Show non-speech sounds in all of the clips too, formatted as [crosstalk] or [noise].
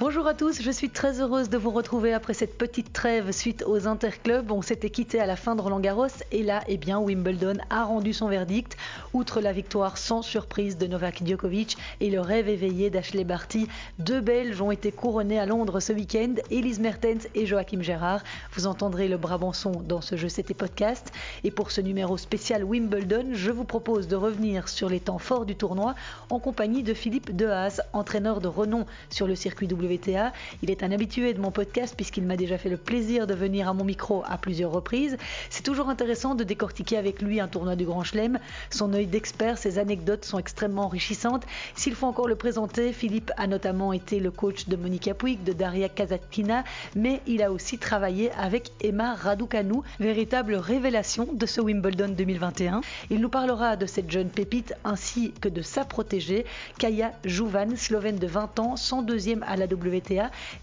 Bonjour à tous, je suis très heureuse de vous retrouver après cette petite trêve suite aux interclubs. On s'était quitté à la fin de Roland Garros et là, eh bien, Wimbledon a rendu son verdict. Outre la victoire sans surprise de Novak Djokovic et le rêve éveillé d'Ashley Barty, deux Belges ont été couronnés à Londres ce week-end, Elise Mertens et Joachim Gérard. Vous entendrez le Brabançon dans ce jeu C'était Podcast. Et pour ce numéro spécial Wimbledon, je vous propose de revenir sur les temps forts du tournoi en compagnie de Philippe Dehaas, entraîneur de renom sur le circuit W il est un habitué de mon podcast puisqu'il m'a déjà fait le plaisir de venir à mon micro à plusieurs reprises. C'est toujours intéressant de décortiquer avec lui un tournoi du Grand Chelem. Son œil d'expert, ses anecdotes sont extrêmement enrichissantes. S'il faut encore le présenter, Philippe a notamment été le coach de Monica Puig, de Daria Kazatkina, mais il a aussi travaillé avec Emma Raducanu, véritable révélation de ce Wimbledon 2021. Il nous parlera de cette jeune pépite ainsi que de sa protégée, Kaya Jouvan, slovène de 20 ans, 102e à la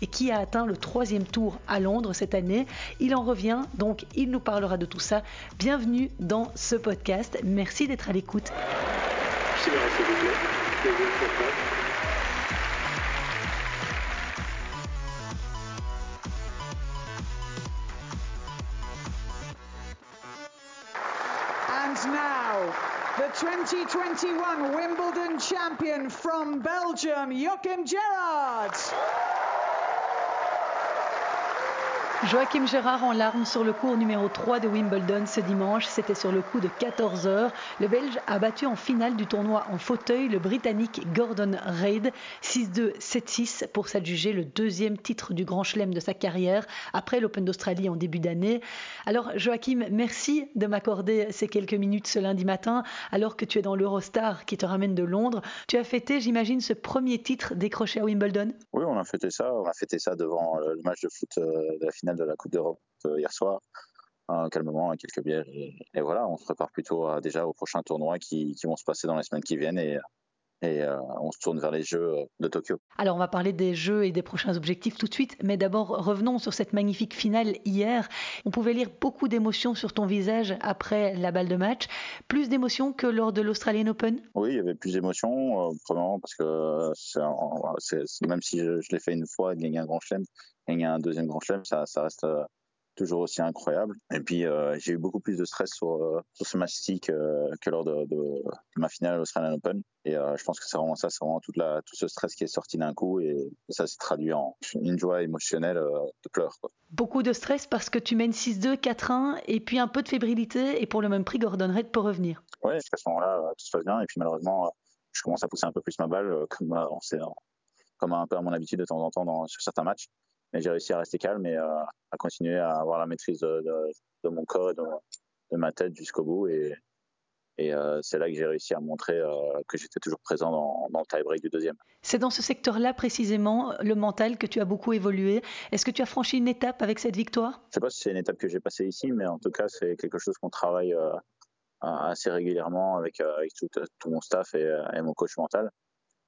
et qui a atteint le troisième tour à Londres cette année. Il en revient, donc il nous parlera de tout ça. Bienvenue dans ce podcast. Merci d'être à l'écoute. The 2021 Wimbledon champion from Belgium, Joachim Gerard. Joachim Gérard en larmes sur le cours numéro 3 de Wimbledon ce dimanche. C'était sur le coup de 14 heures. Le Belge a battu en finale du tournoi en fauteuil le Britannique Gordon Reid 6-2, 7-6 pour s'adjuger le deuxième titre du Grand Chelem de sa carrière après l'Open d'Australie en début d'année. Alors Joachim, merci de m'accorder ces quelques minutes ce lundi matin alors que tu es dans l'Eurostar qui te ramène de Londres. Tu as fêté, j'imagine, ce premier titre décroché à Wimbledon? Oui, on a fêté ça. On a fêté ça devant le match de foot de la finale de la Coupe d'Europe euh, hier soir. Un calmement, quelques bières. Et, voilà, on se prépare plutôt déjà aux prochains tournois qui, vont se passer dans les semaines qui viennent. Et, et euh, on se tourne vers les Jeux euh, de Tokyo. Alors on va parler des Jeux et des prochains objectifs tout de suite, mais d'abord revenons sur cette magnifique finale hier. On pouvait lire beaucoup d'émotions sur ton visage après la balle de match, plus d'émotions que lors de l'Australian Open? Oui, il y avait plus d'émotions, premièrement parce que même si je, l'ai fait une fois, gagner un grand chelem, gagner un deuxième grand chelem, ça, ça reste toujours aussi incroyable. Et puis euh, j'ai eu beaucoup plus de stress sur, euh, sur ce match euh, que lors de, de, ma finale à l'Australian Open. Et je pense que c'est vraiment ça, c'est vraiment toute la, tout ce stress qui est sorti d'un coup et, ça s'est traduit en une joie émotionnelle de pleurs. Beaucoup de stress parce que tu mènes 6-2, 4-1 et puis un peu de fébrilité et pour le même prix, Gordon Reid peut revenir. Oui, à ce moment-là, tout se passe bien et puis malheureusement, je commence à pousser un peu plus ma balle comme, on comme un peu à mon habitude de temps en temps dans, sur certains matchs mais j'ai réussi à rester calme et euh, à continuer à avoir la maîtrise de, de, mon corps et de, de ma tête jusqu'au bout. Et, et euh, c'est là que j'ai réussi à montrer euh, que j'étais toujours présent dans, dans le tie-break du deuxième. C'est dans ce secteur-là précisément, le mental, que tu as beaucoup évolué. Est-ce que tu as franchi une étape avec cette victoire? Je ne sais pas si c'est une étape que j'ai passée ici, mais en tout cas, c'est quelque chose qu'on travaille assez régulièrement avec, avec tout, tout, mon staff et, et mon coach mental.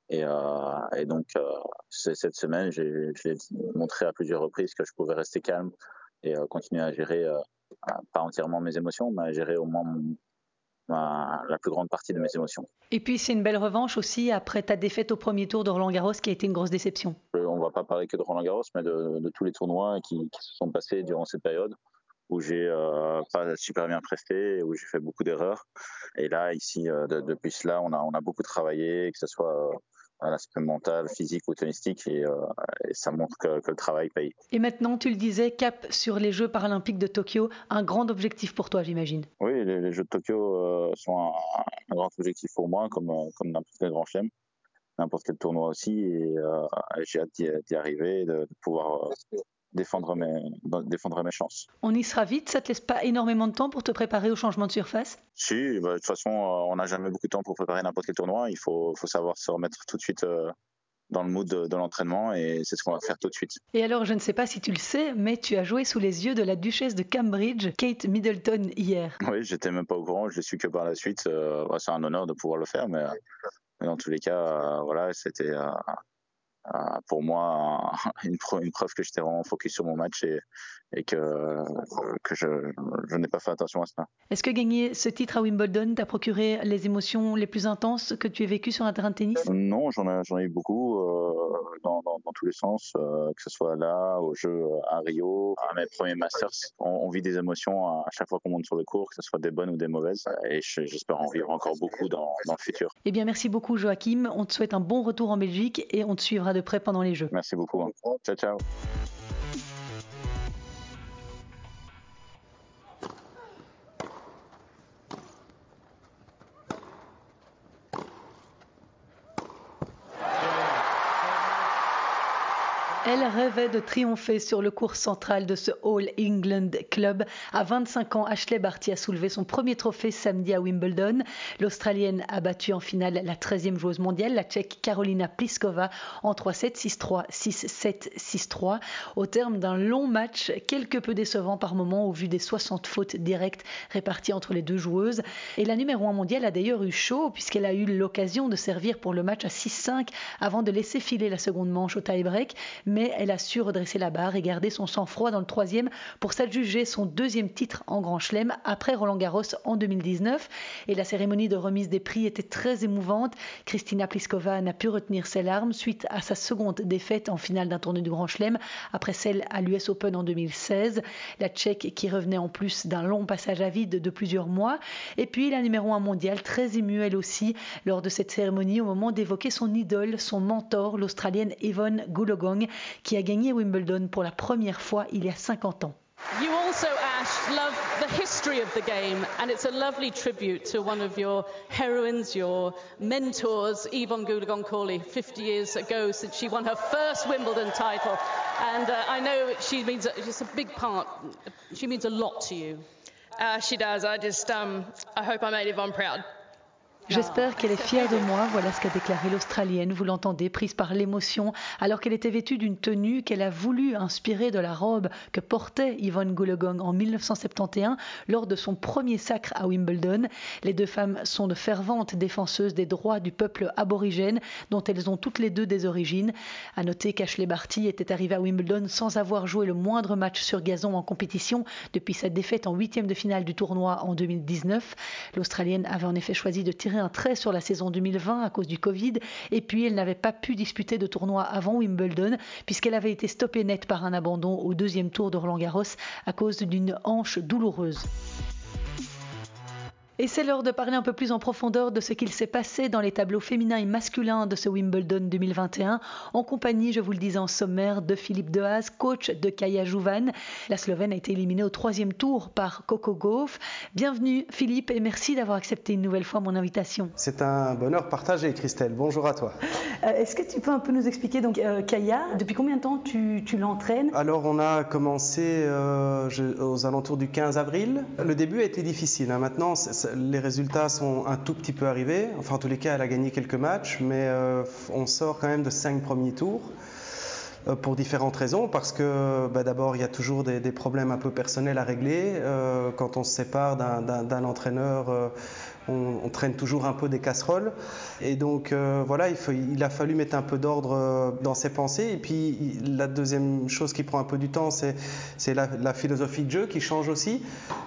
Et, euh, et donc, euh, cette semaine, j'ai montré à plusieurs reprises que je pouvais rester calme et euh, continuer à gérer, pas entièrement mes émotions, mais à gérer au moins la plus grande partie de mes émotions. Et puis c'est une belle revanche aussi après ta défaite au premier tour de Roland Garros qui a été une grosse déception. On ne va pas parler que de Roland Garros, mais de, de tous les tournois qui, qui, se sont passés durant cette période où j'ai euh, pas super bien presté, où j'ai fait beaucoup d'erreurs. Et là, ici, euh, depuis cela, on a, on a beaucoup travaillé, que ce soit à l'aspect mental, physique ou tonistique, et, euh, et ça montre que, que, le travail paye. Et maintenant, tu le disais, cap sur les Jeux paralympiques de Tokyo, un grand objectif pour toi, j'imagine. Oui, les, les, Jeux de Tokyo euh, sont un, un, grand objectif pour moi, comme, euh, comme n'importe quel grand chelem, n'importe quel tournoi aussi, et euh, j'ai hâte d'y arriver, de, de pouvoir défendre mes, défendre mes chances. On y sera vite, ça te laisse pas énormément de temps pour te préparer au changement de surface? Si, bah, de toute façon, on n'a jamais beaucoup de temps pour préparer n'importe quel tournoi. Il faut, faut, savoir se remettre tout de suite euh, dans le mood de, de l'entraînement et c'est ce qu'on va faire tout de suite. Et alors, je ne sais pas si tu le sais, mais tu as joué sous les yeux de la duchesse de Cambridge, Kate Middleton, hier. [laughs] Oui, j'étais même pas au courant, je l'ai su que par la suite. Euh, c'est un honneur de pouvoir le faire, mais, mais dans tous les cas, euh, voilà, c'était pour moi [laughs] une, une preuve que j'étais vraiment focus sur mon match et, et que, que je, je n'ai pas fait attention à ça. Est-ce que gagner ce titre à Wimbledon t'a procuré les émotions les plus intenses que tu aies vécues sur un terrain de tennis? Non, j'en ai, eu beaucoup euh, dans, dans, dans, tous les sens, euh, que ce soit là, au jeu à Rio, à mes premiers Masters. On, on vit des émotions à chaque fois qu'on monte sur le cours, que ce soit des bonnes ou des mauvaises. Et j'espère en vivre encore beaucoup dans, dans le futur. Eh bien, merci beaucoup Joachim. On te souhaite un bon retour en Belgique et on te suivra de près pendant les Jeux. Merci beaucoup. Ciao, ciao. Elle rêvait de triompher sur le cours central de ce All England Club. À 25 ans, Ashley Barty a soulevé son premier trophée samedi à Wimbledon. L'Australienne a battu en finale la 13e joueuse mondiale, la Tchèque Karolina Pliskova, en 3-7, 6-3, 6-7, 6-3. Au terme d'un long match, quelque peu décevant par moment au vu des 60 fautes directes réparties entre les deux joueuses. Et la numéro 1 mondiale a d'ailleurs eu chaud puisqu'elle a eu l'occasion de servir pour le match à 6-5 avant de laisser filer la seconde manche au tie-break. Mais elle a su redresser la barre et garder son sang-froid dans le troisième pour s'adjuger son deuxième titre en Grand Chelem après Roland Garros en 2019. Et la cérémonie de remise des prix était très émouvante. Kristina Pliskova n'a pu retenir ses larmes suite à sa seconde défaite en finale d'un tournoi du Grand Chelem après celle à l'US Open en 2016. La Tchèque qui revenait en plus d'un long passage à vide de plusieurs mois. Et puis la numéro 1 mondiale, très émue elle aussi lors de cette cérémonie au moment d'évoquer son idole, son mentor, l'Australienne Yvonne Goolagong, qui a gagné Wimbledon pour la première fois il y a 50 ans. You also, Ash, love the history of the game, and it's a lovely tribute to one of your heroines, your mentors, Yvonne Goolagong Cawley, 50 years ago since she won her first Wimbledon title. And uh, I know she means just a big part, she means a lot to you. Uh, she does. I just, um, I hope I made Yvonne proud. J'espère qu'elle est fière de moi. Voilà ce qu'a déclaré l'Australienne. Vous l'entendez, prise par l'émotion, alors qu'elle était vêtue d'une tenue qu'elle a voulu inspirer de la robe que portait Yvonne Goolagong en 1971 lors de son premier sacre à Wimbledon. Les deux femmes sont de ferventes défenseuses des droits du peuple aborigène, dont elles ont toutes les deux des origines. À noter qu'Ashley Barty était arrivée à Wimbledon sans avoir joué le moindre match sur gazon en compétition depuis sa défaite en huitième de finale du tournoi en 2019. L'Australienne avait en effet choisi de tirer un trait sur la saison 2020 à cause du Covid et puis elle n'avait pas pu disputer de tournoi avant Wimbledon puisqu'elle avait été stoppée net par un abandon au deuxième tour de Roland Garros à cause d'une hanche douloureuse. Et c'est l'heure de parler un peu plus en profondeur de ce qu'il s'est passé dans les tableaux féminins et masculins de ce Wimbledon 2021, en compagnie, je vous le disais en sommaire, de Philippe Dehaze, coach de Kaya Jouvan. La Slovène a été éliminée au troisième tour par Coco Gauff. Bienvenue Philippe et merci d'avoir accepté une nouvelle fois mon invitation. C'est un bonheur partagé Christelle. Bonjour à toi. Euh, Est-ce que tu peux un peu nous expliquer donc euh, Kaya, depuis combien de temps tu, tu l'entraînes? Alors on a commencé euh, je, aux alentours du 15 avril. Le début a été difficile. Hein. Maintenant, les résultats sont un tout petit peu arrivés. Enfin, en tous les cas, elle a gagné quelques matchs, mais euh, on sort quand même de cinq premiers tours euh, pour différentes raisons. Parce que bah, d'abord, il y a toujours des, problèmes un peu personnels à régler. Euh, quand on se sépare d'un entraîneur, on, traîne toujours un peu des casseroles. Et donc, euh, voilà, il, a fallu mettre un peu d'ordre dans ses pensées. Et puis, la deuxième chose qui prend un peu du temps, c'est la, la, philosophie de jeu qui change aussi,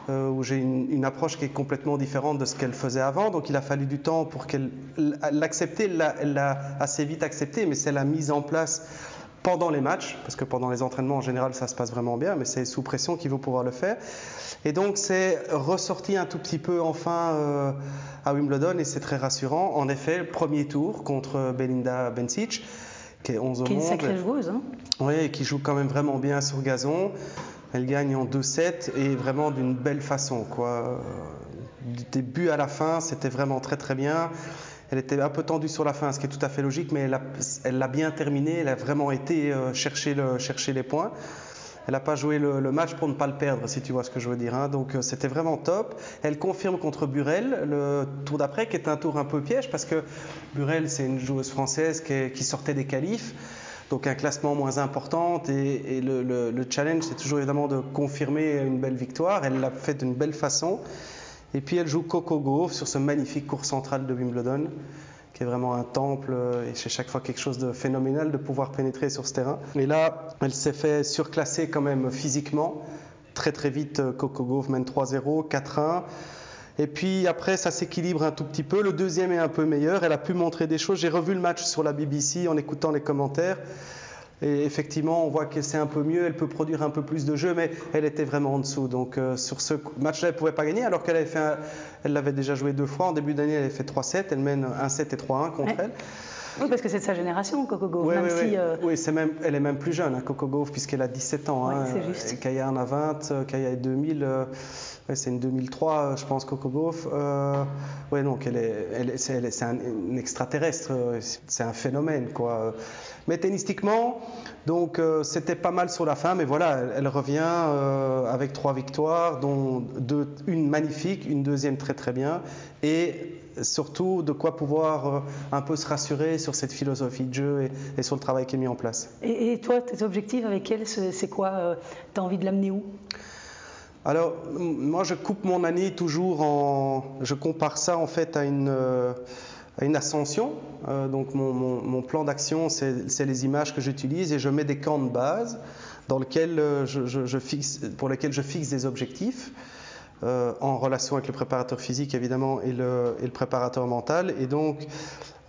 euh, où j'ai une, une, approche qui est complètement différente de ce qu'elle faisait avant. Donc, il a fallu du temps pour qu'elle l'accepter. Elle l'a assez vite accepté, mais c'est la mise en place pendant les matchs, parce que pendant les entraînements en général ça se passe vraiment bien, mais c'est sous pression qu'il faut pouvoir le faire. Et donc c'est ressorti un tout petit peu enfin euh, à Wimbledon et c'est très rassurant. En effet, premier tour contre Belinda Bencic, qui est 11 au qui est. Une sacrée joueuse, hein Oui, qui joue quand même vraiment bien sur gazon. Elle gagne en 2-7 et vraiment d'une belle façon. Quoi. Du début à la fin, c'était vraiment très très bien. Elle était un peu tendue sur la fin, ce qui est tout à fait logique, mais elle l'a bien terminé. Elle a vraiment été euh, chercher, le, chercher les points. Elle n'a pas joué le, match pour ne pas le perdre, si tu vois ce que je veux dire. Hein. Donc euh, c'était vraiment top. Elle confirme contre Burel le tour d'après, qui est un tour un peu piège, parce que Burel, c'est une joueuse française qui, sortait des qualifs. Donc un classement moins important et, le, le challenge, c'est toujours évidemment de confirmer une belle victoire. Elle l'a fait d'une belle façon. Et puis elle joue Coco Gauff sur ce magnifique cours central de Wimbledon. qui est vraiment un temple et c'est chaque fois quelque chose de phénoménal de pouvoir pénétrer sur ce terrain. Et là, elle s'est fait surclasser quand même physiquement. Très très vite, Coco Gauff mène 3-0, 4-1. Et puis après, ça s'équilibre un tout petit peu. Le deuxième est un peu meilleur. Elle a pu montrer des choses. J'ai revu le match sur la BBC en écoutant les commentaires. Et effectivement, on voit que c'est un peu mieux, elle peut produire un peu plus de jeux, mais elle était vraiment en dessous. Donc euh, sur ce match-là, elle ne pouvait pas gagner, alors qu'elle avait fait, elle l'avait déjà joué deux fois. En début d'année, elle avait fait 3-7, elle mène 1-7 et 3-1 contre elle. Oui, parce que c'est de sa génération, Coco Gauff. Oui, même oui, si, oui. euh, Oui, c'est même, elle est même plus jeune, hein, Coco Gauff, puisqu'elle a 17 ans. Ouais, hein. c'est juste. Et Kaya en a 20, euh, Kaya est 2000. euh, ouais, c'est une 2003, euh, je pense, Coco Gauff. Euh, oui, donc elle est, elle est- c'est, c'est un, un extraterrestre, euh, c'est un phénomène, quoi. Mais tennistiquement, donc euh, c'était pas mal sur la fin, mais voilà, elle, revient avec trois victoires, dont une magnifique, une deuxième très très bien, et surtout de quoi pouvoir un peu se rassurer sur cette philosophie de jeu et, sur le travail qui est mis en place. et, et toi, tes objectifs avec elle, c'est c'est quoi Tu as envie de l'amener où? Alors, moi, je coupe mon année toujours en. Je compare ça en fait à une, euh, ascension. Euh, donc, mon, plan d'action, c'est les images que j'utilise et je mets des camps de base dans lesquels euh, pour lesquels je fixe des objectifs. en relation avec le préparateur physique évidemment et le, et le préparateur mental. Et donc,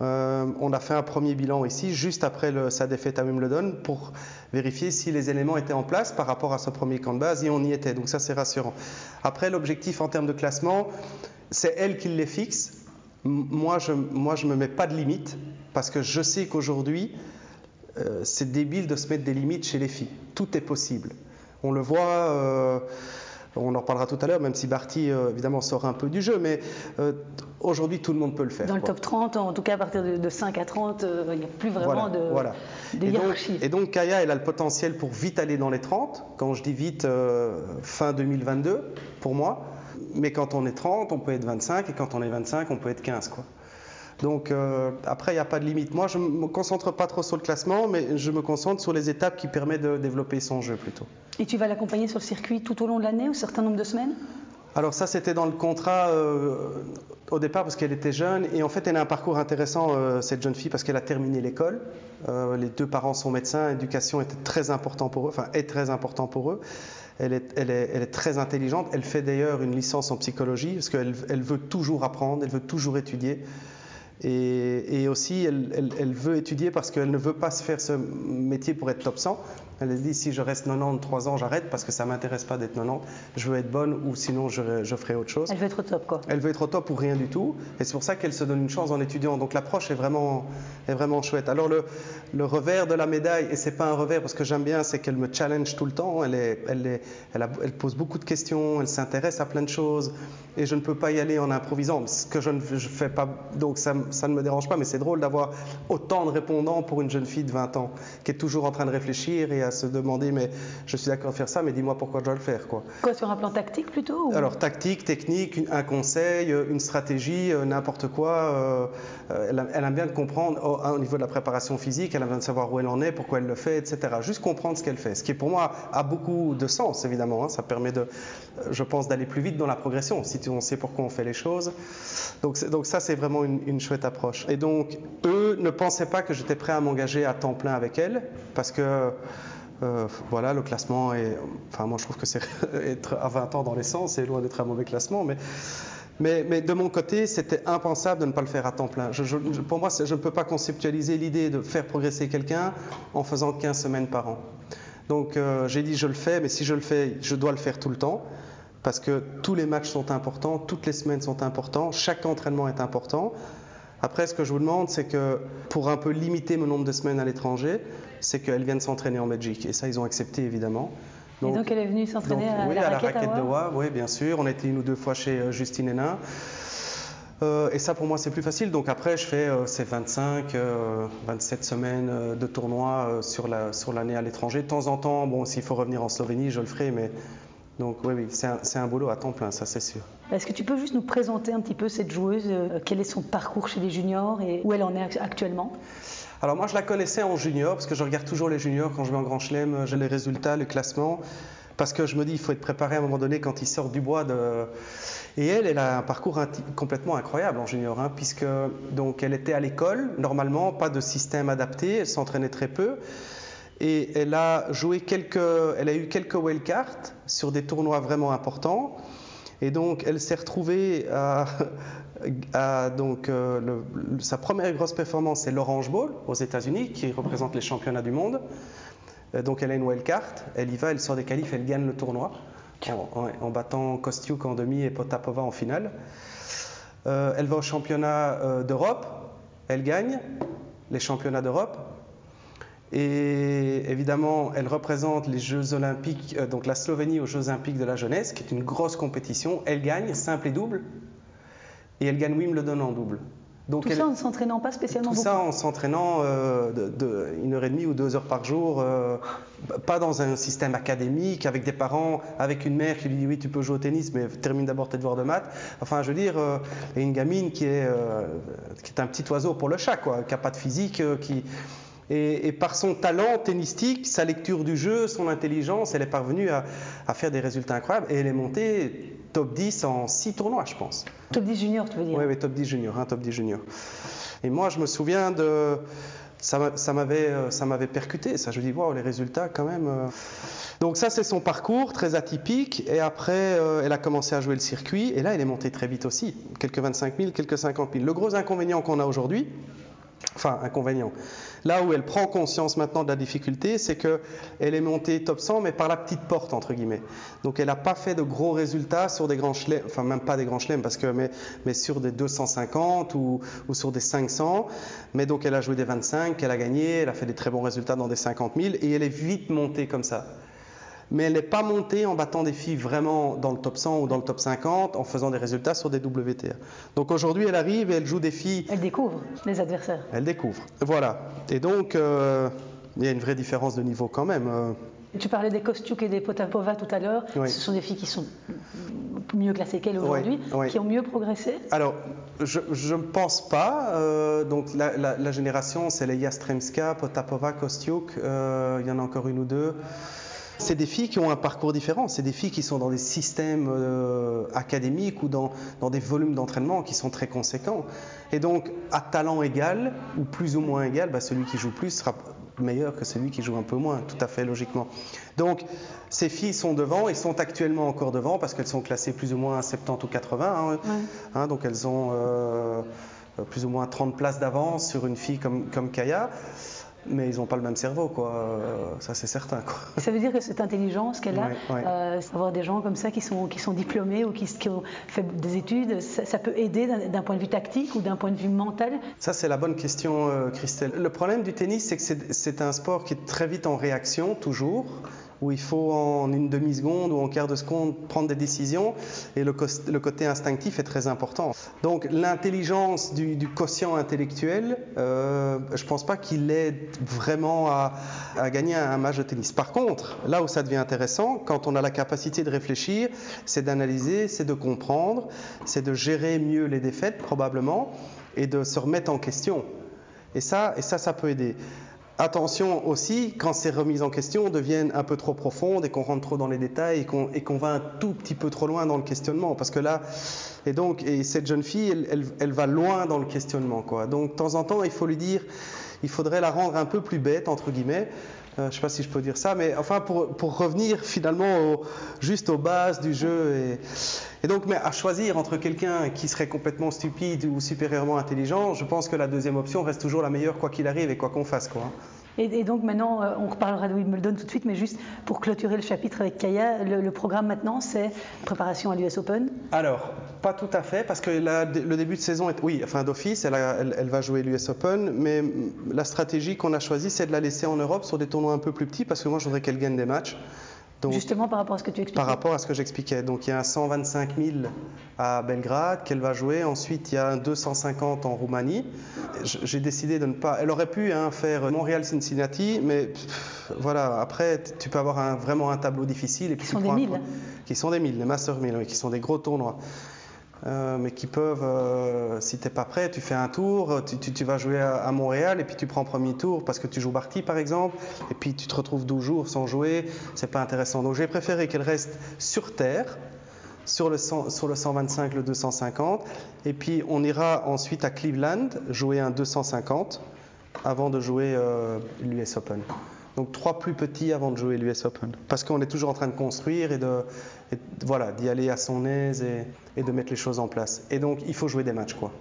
euh, on a fait un premier bilan ici, juste après sa défaite à Wimbledon, pour vérifier si les éléments étaient en place par rapport à ce premier camp de base, et on y était. Donc ça, c'est rassurant. Après, l'objectif en termes de classement, c'est elle qui les fixe. Moi, je moi, je me mets pas de limite, parce que je sais qu'aujourd'hui, euh, c'est débile de se mettre des limites chez les filles. Tout est possible. On le voit, euh, on en reparlera tout à l'heure, même si Barty, euh, évidemment, sort un peu du jeu, mais euh, aujourd'hui, tout le monde peut le faire. Dans le quoi. top 30, en tout cas à partir de, de 5 à 30, euh, il n'y a plus vraiment Voilà, de, voilà. de Et donc, hiérarchie. et donc, Kaya, elle a le potentiel pour vite aller dans les 30. Quand je dis vite, fin 2022, pour moi. Mais quand on est 30, on peut être 25, et quand on est 25, on peut être 15, quoi. Donc euh, après, il n'y a pas de limite. Moi, je ne me concentre pas trop sur le classement, mais je me concentre sur les étapes qui permettent de développer son jeu plutôt. Et tu vas l'accompagner sur le circuit tout au long de l'année, ou un certain nombre de semaines? Alors ça, c'était dans le contrat euh, au départ parce qu'elle était jeune et en fait, elle a un parcours intéressant euh, cette jeune fille parce qu'elle a terminé l'école. Euh, les deux parents sont médecins, l'éducation était très important pour eux, enfin est très important pour eux. Elle est, elle, est, elle est très intelligente. Elle fait d'ailleurs une licence en psychologie parce qu'elle elle veut toujours apprendre, elle veut toujours étudier. Et, aussi, elle, elle- elle veut étudier parce qu'elle ne veut pas se faire ce métier pour être top 100. Elle a dit si je reste 93 ans, j'arrête parce que ça m'intéresse pas d'être 90. Je veux être bonne ou sinon je, je ferai autre chose. Elle veut être au top, quoi. Elle veut être au top ou rien du tout. Et c'est pour ça qu'elle se donne une chance en étudiant. Donc l'approche est vraiment, est vraiment chouette. Alors le, le revers de la médaille, et c'est pas un revers parce que j'aime bien, c'est qu'elle me challenge tout le temps. Elle, est, elle, est, elle, a- elle pose beaucoup de questions, elle s'intéresse à plein de choses. Et je ne peux pas y aller en improvisant, ce que je ne je fais pas. Donc ça ne me dérange pas, mais c'est drôle d'avoir autant de répondants pour une jeune fille de 20 ans qui est toujours en train de réfléchir et à se demander mais je suis d'accord de faire ça, mais dis-moi pourquoi je dois le faire. Quoi. Quoi, sur un plan tactique plutôt ou- Alors tactique, technique, un conseil, euh, une stratégie, euh, n'importe quoi. euh, elle, aime bien comprendre au, au niveau de la préparation physique, elle aime bien savoir où elle en est, pourquoi elle le fait, etc. Juste comprendre ce qu'elle fait. Ce qui pour moi a beaucoup de sens évidemment. hein. Ça permet de, je pense, d'aller plus vite dans la progression si on sait pourquoi on fait les choses. Donc, donc ça c'est vraiment une, une chouette approche. Et donc eux ne pensaient pas que j'étais prêt à m'engager à temps plein avec elle parce que euh, voilà, le classement est. Enfin, moi, je trouve que c'est [laughs] être à 20 ans dans l'essence, c'est loin d'être un mauvais classement, mais. Mais, mais de mon côté, c'était impensable de ne pas le faire à temps plein. Je- pour moi, je ne peux pas conceptualiser l'idée de faire progresser quelqu'un en faisant 15 semaines par an. Donc euh, j'ai dit je le fais, mais si je le fais, je dois le faire tout le temps, parce que tous les matchs sont importants, toutes les semaines sont importants, chaque entraînement est important. Après, ce que je vous demande, c'est que pour un peu limiter mon nombre de semaines à l'étranger, c'est qu'elle vienne s'entraîner en Belgique. Et ça, ils ont accepté, évidemment. Et donc elle est venue s'entraîner donc, à, oui, la à la raquette, de Wa. Oui, bien sûr. On a été une ou deux fois chez euh, Justine Hénin. Euh, et ça, pour moi, c'est plus facile. Donc après, je fais euh, ces 25, euh, 27 semaines de tournoi la- sur l'année à l'étranger. De temps en temps, bon, s'il faut revenir en Slovénie, je le ferai. Mais donc oui, oui, c'est un, boulot à temps plein, ça c'est sûr. Est-ce que tu peux juste nous présenter un petit peu cette joueuse euh, Quel est son parcours chez les juniors et où elle en est act- actuellement? Alors moi, je la connaissais en junior parce que je regarde toujours les juniors quand je vais en Grand Chelem. J'ai les résultats, le classement. Parce que je me dis, il faut être préparé à un moment donné quand il sort du bois de. Et elle, elle a un parcours complètement incroyable en junior, hein, puisque donc elle était à l'école, normalement, pas de système adapté, elle s'entraînait très peu. Et elle a joué quelques, elle a eu quelques wildcards sur des tournois vraiment importants. Et donc, elle s'est retrouvée à, donc, euh, sa première grosse performance, c'est l'Orange Bowl aux États-Unis, qui représente les championnats du monde. Euh, donc, elle a une wildcard, elle y va, elle sort des qualifs, elle gagne le tournoi en, battant Kostiuk en demi et Potapova en finale. Euh, elle va au championnat d'Europe, elle gagne les championnats d'Europe. Et évidemment, elle représente les Jeux Olympiques, euh, donc la Slovénie aux Jeux Olympiques de la jeunesse, qui est une grosse compétition. Elle gagne simple et double, et elle gagne Wimbledon en double. Donc tout ça en ne s'entraînant pas spécialement Tout ça en s'entraînant euh, de, une heure et demie ou deux heures par jour, euh, pas dans un système académique avec des parents, avec une mère qui lui dit oui tu peux jouer au tennis mais termine d'abord tes devoirs de maths. Enfin je veux dire, euh, une gamine qui est, qui est un petit oiseau pour le chat quoi, qui n'a pas de physique, qui et, par son talent tennistique, sa lecture du jeu, son intelligence, elle est parvenue à, faire des résultats incroyables. Et elle est montée top 10 en 6 tournois, je pense. Top 10 junior, tu veux dire Oui, oui, top 10 junior, hein, top 10 junior. Et moi, je me souviens de... Ça euh, m'avait percuté, ça. Je dis, waouh, les résultats quand même... Euh. Donc ça, c'est son parcours, très atypique. Et après, euh, elle a commencé à jouer le circuit. Et là, elle est montée très vite aussi. Quelques 25 000, quelques 50 000. Le gros inconvénient qu'on a aujourd'hui, enfin inconvénient, Là où elle prend conscience maintenant de la difficulté, c'est qu'elle est montée top 100, mais par la petite porte, entre guillemets. Donc elle n'a pas fait de gros résultats sur des grands chelems, enfin même pas des grands chelems, parce que, mais, sur des 250 ou, ou, sur des 500. Mais donc elle a joué des 25, elle a gagné, elle a fait des très bons résultats dans des 50 000, et elle est vite montée comme ça mais elle n'est pas montée en battant des filles vraiment dans le top 100 ou dans le top 50 en faisant des résultats sur des WTA. Donc aujourd'hui, elle arrive et elle joue des filles. Elle découvre les adversaires. Elle découvre. Voilà. Et donc, euh, il y a une vraie différence de niveau quand même. Euh. Tu parlais des Kostiuk et des Potapova tout à l'heure. Ce sont des filles qui sont mieux classées qu'elle aujourd'hui, qui ont mieux progressé Alors, je ne pense pas. Euh, donc, la, génération, c'est les Yastremska, Potapova, Kostiuk. il y en a encore une ou deux. C'est des filles qui ont un parcours différent. C'est des filles qui sont dans des systèmes euh, académiques ou dans, des volumes d'entraînement qui sont très conséquents. Et donc, à talent égal ou plus ou moins égal, bah, celui qui joue plus sera meilleur que celui qui joue un peu moins, tout à fait logiquement. Donc, ces filles sont devant et sont actuellement encore devant parce qu'elles sont classées plus ou moins à 70 ou 80. Hein. Hein, donc, elles ont euh, plus ou moins 30 places d'avance sur une fille comme, comme Kaya mais ils n'ont pas le même cerveau, quoi. ça, c'est certain. Quoi. Ça veut dire que cette intelligence qu'elle a, euh, avoir des gens comme ça qui sont, qui sont diplômés ou qui, ont fait des études, ça, peut aider d'un point de vue tactique ou d'un point de vue mental? Ça, c'est la bonne question, euh, Christelle. Le problème du tennis, c'est que c'est un sport qui est très vite en réaction, toujours où il faut en une demi-seconde ou en quart de seconde prendre des décisions et le, côté instinctif est très important. Donc l'intelligence du, quotient intellectuel, euh, je ne pense pas qu'il aide vraiment à, gagner un, match de tennis. Par contre, là où ça devient intéressant, quand on a la capacité de réfléchir, c'est d'analyser, c'est de comprendre, c'est de gérer mieux les défaites probablement et de se remettre en question. Et ça, et ça, ça peut aider. Attention aussi, quand ces remises en question deviennent un peu trop profondes et qu'on rentre trop dans les détails et qu'on va un tout petit peu trop loin dans le questionnement. Parce que là, et donc, et cette jeune fille, elle, va loin dans le questionnement. Quoi. Donc, de temps en temps, il faut lui dire, il faudrait la rendre un peu plus bête, entre guillemets. Euh, je ne sais pas si je peux dire ça, mais enfin, pour, pour revenir finalement juste aux bases du jeu. Et, et donc, mais à choisir entre quelqu'un qui serait complètement stupide ou supérieurement intelligent, je pense que la deuxième option reste toujours la meilleure, quoi qu'il arrive et quoi qu'on fasse. Quoi. Et, donc maintenant, euh, on reparlera de Wimbledon tout de suite, mais juste pour clôturer le chapitre avec Kaya, le, programme maintenant, c'est préparation à l'US Open Alors, pas tout à fait, parce que le début de saison est, oui, enfin d'office, elle, elle, va jouer l'US Open, mais la stratégie qu'on a choisie, c'est de la laisser en Europe sur des tournois un peu plus petits, parce que moi, je voudrais qu'elle gagne des matchs. Justement par rapport à ce que tu expliquais. Par rapport à ce que j'expliquais. Donc il y a un 125 000 à Belgrade qu'elle va jouer. Ensuite il y a un 250 en Roumanie. J'ai décidé de ne pas. Elle aurait pu hein, faire Montréal-Cincinnati, mais voilà. Après tu peux avoir vraiment un tableau difficile. Et qui sont des 1000. Qui sont des 1000, les Master 1000, oui, qui sont des gros tournois. Euh, mais qui peuvent, euh, si tu n'es pas prêt, tu fais un tour, tu, vas jouer à, Montréal et puis tu prends premier tour parce que tu joues Barty par exemple, et puis tu te retrouves 12 jours sans jouer, c'est pas intéressant. Donc j'ai préféré qu'elle reste sur terre, sur le, 100, sur le 125, le 250, et puis on ira ensuite à Cleveland jouer un 250 avant de jouer euh, l'US Open. Donc trois plus petits avant de jouer l'US Open. Parce qu'on est toujours en train de construire et de, et, voilà, d'y aller à son aise et, de mettre les choses en place. Et donc il faut jouer des matchs quoi.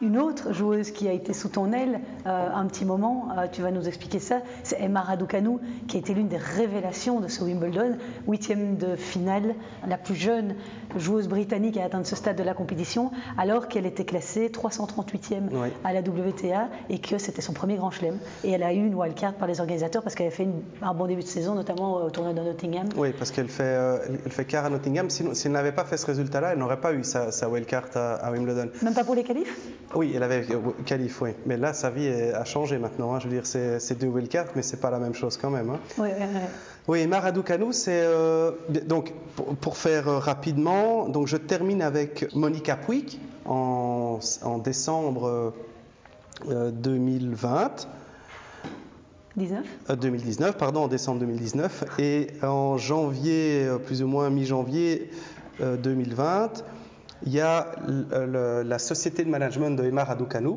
Une autre joueuse qui a été sous ton aile euh, un petit moment, euh, tu vas nous expliquer ça, c'est Emma Raducanu, qui a été l'une des révélations de ce Wimbledon, huitième de finale, la plus jeune joueuse britannique à atteindre ce stade de la compétition, alors qu'elle était classée 338e oui. à la WTA et que c'était son premier grand chelem. Et elle a eu une wildcard par les organisateurs parce qu'elle avait fait une, un bon début de saison, notamment au tournoi de Nottingham. Oui, parce qu'elle fait, euh, elle fait quart à Nottingham. Si, si elle n'avait pas fait ce résultat-là, elle n'aurait pas eu sa, sa wildcard à, à Wimbledon. Même pas pour les qualifs? Oui, elle avait qualif, oui. Mais là, sa vie a changé maintenant. Hein. Je veux dire, c'est deux wildcards, mais c'est pas la même chose quand même. Hein. Oui, oui, oui. Oui, Maradoukanou, c'est euh, donc pour, pour, faire euh, rapidement. Donc, je termine avec Monica Puig en, en décembre euh, 2020. 19 euh, 2019, pardon, en décembre 2019, et en janvier, plus ou moins mi-janvier 2020 il y a le, la société de management de Emma Raducanu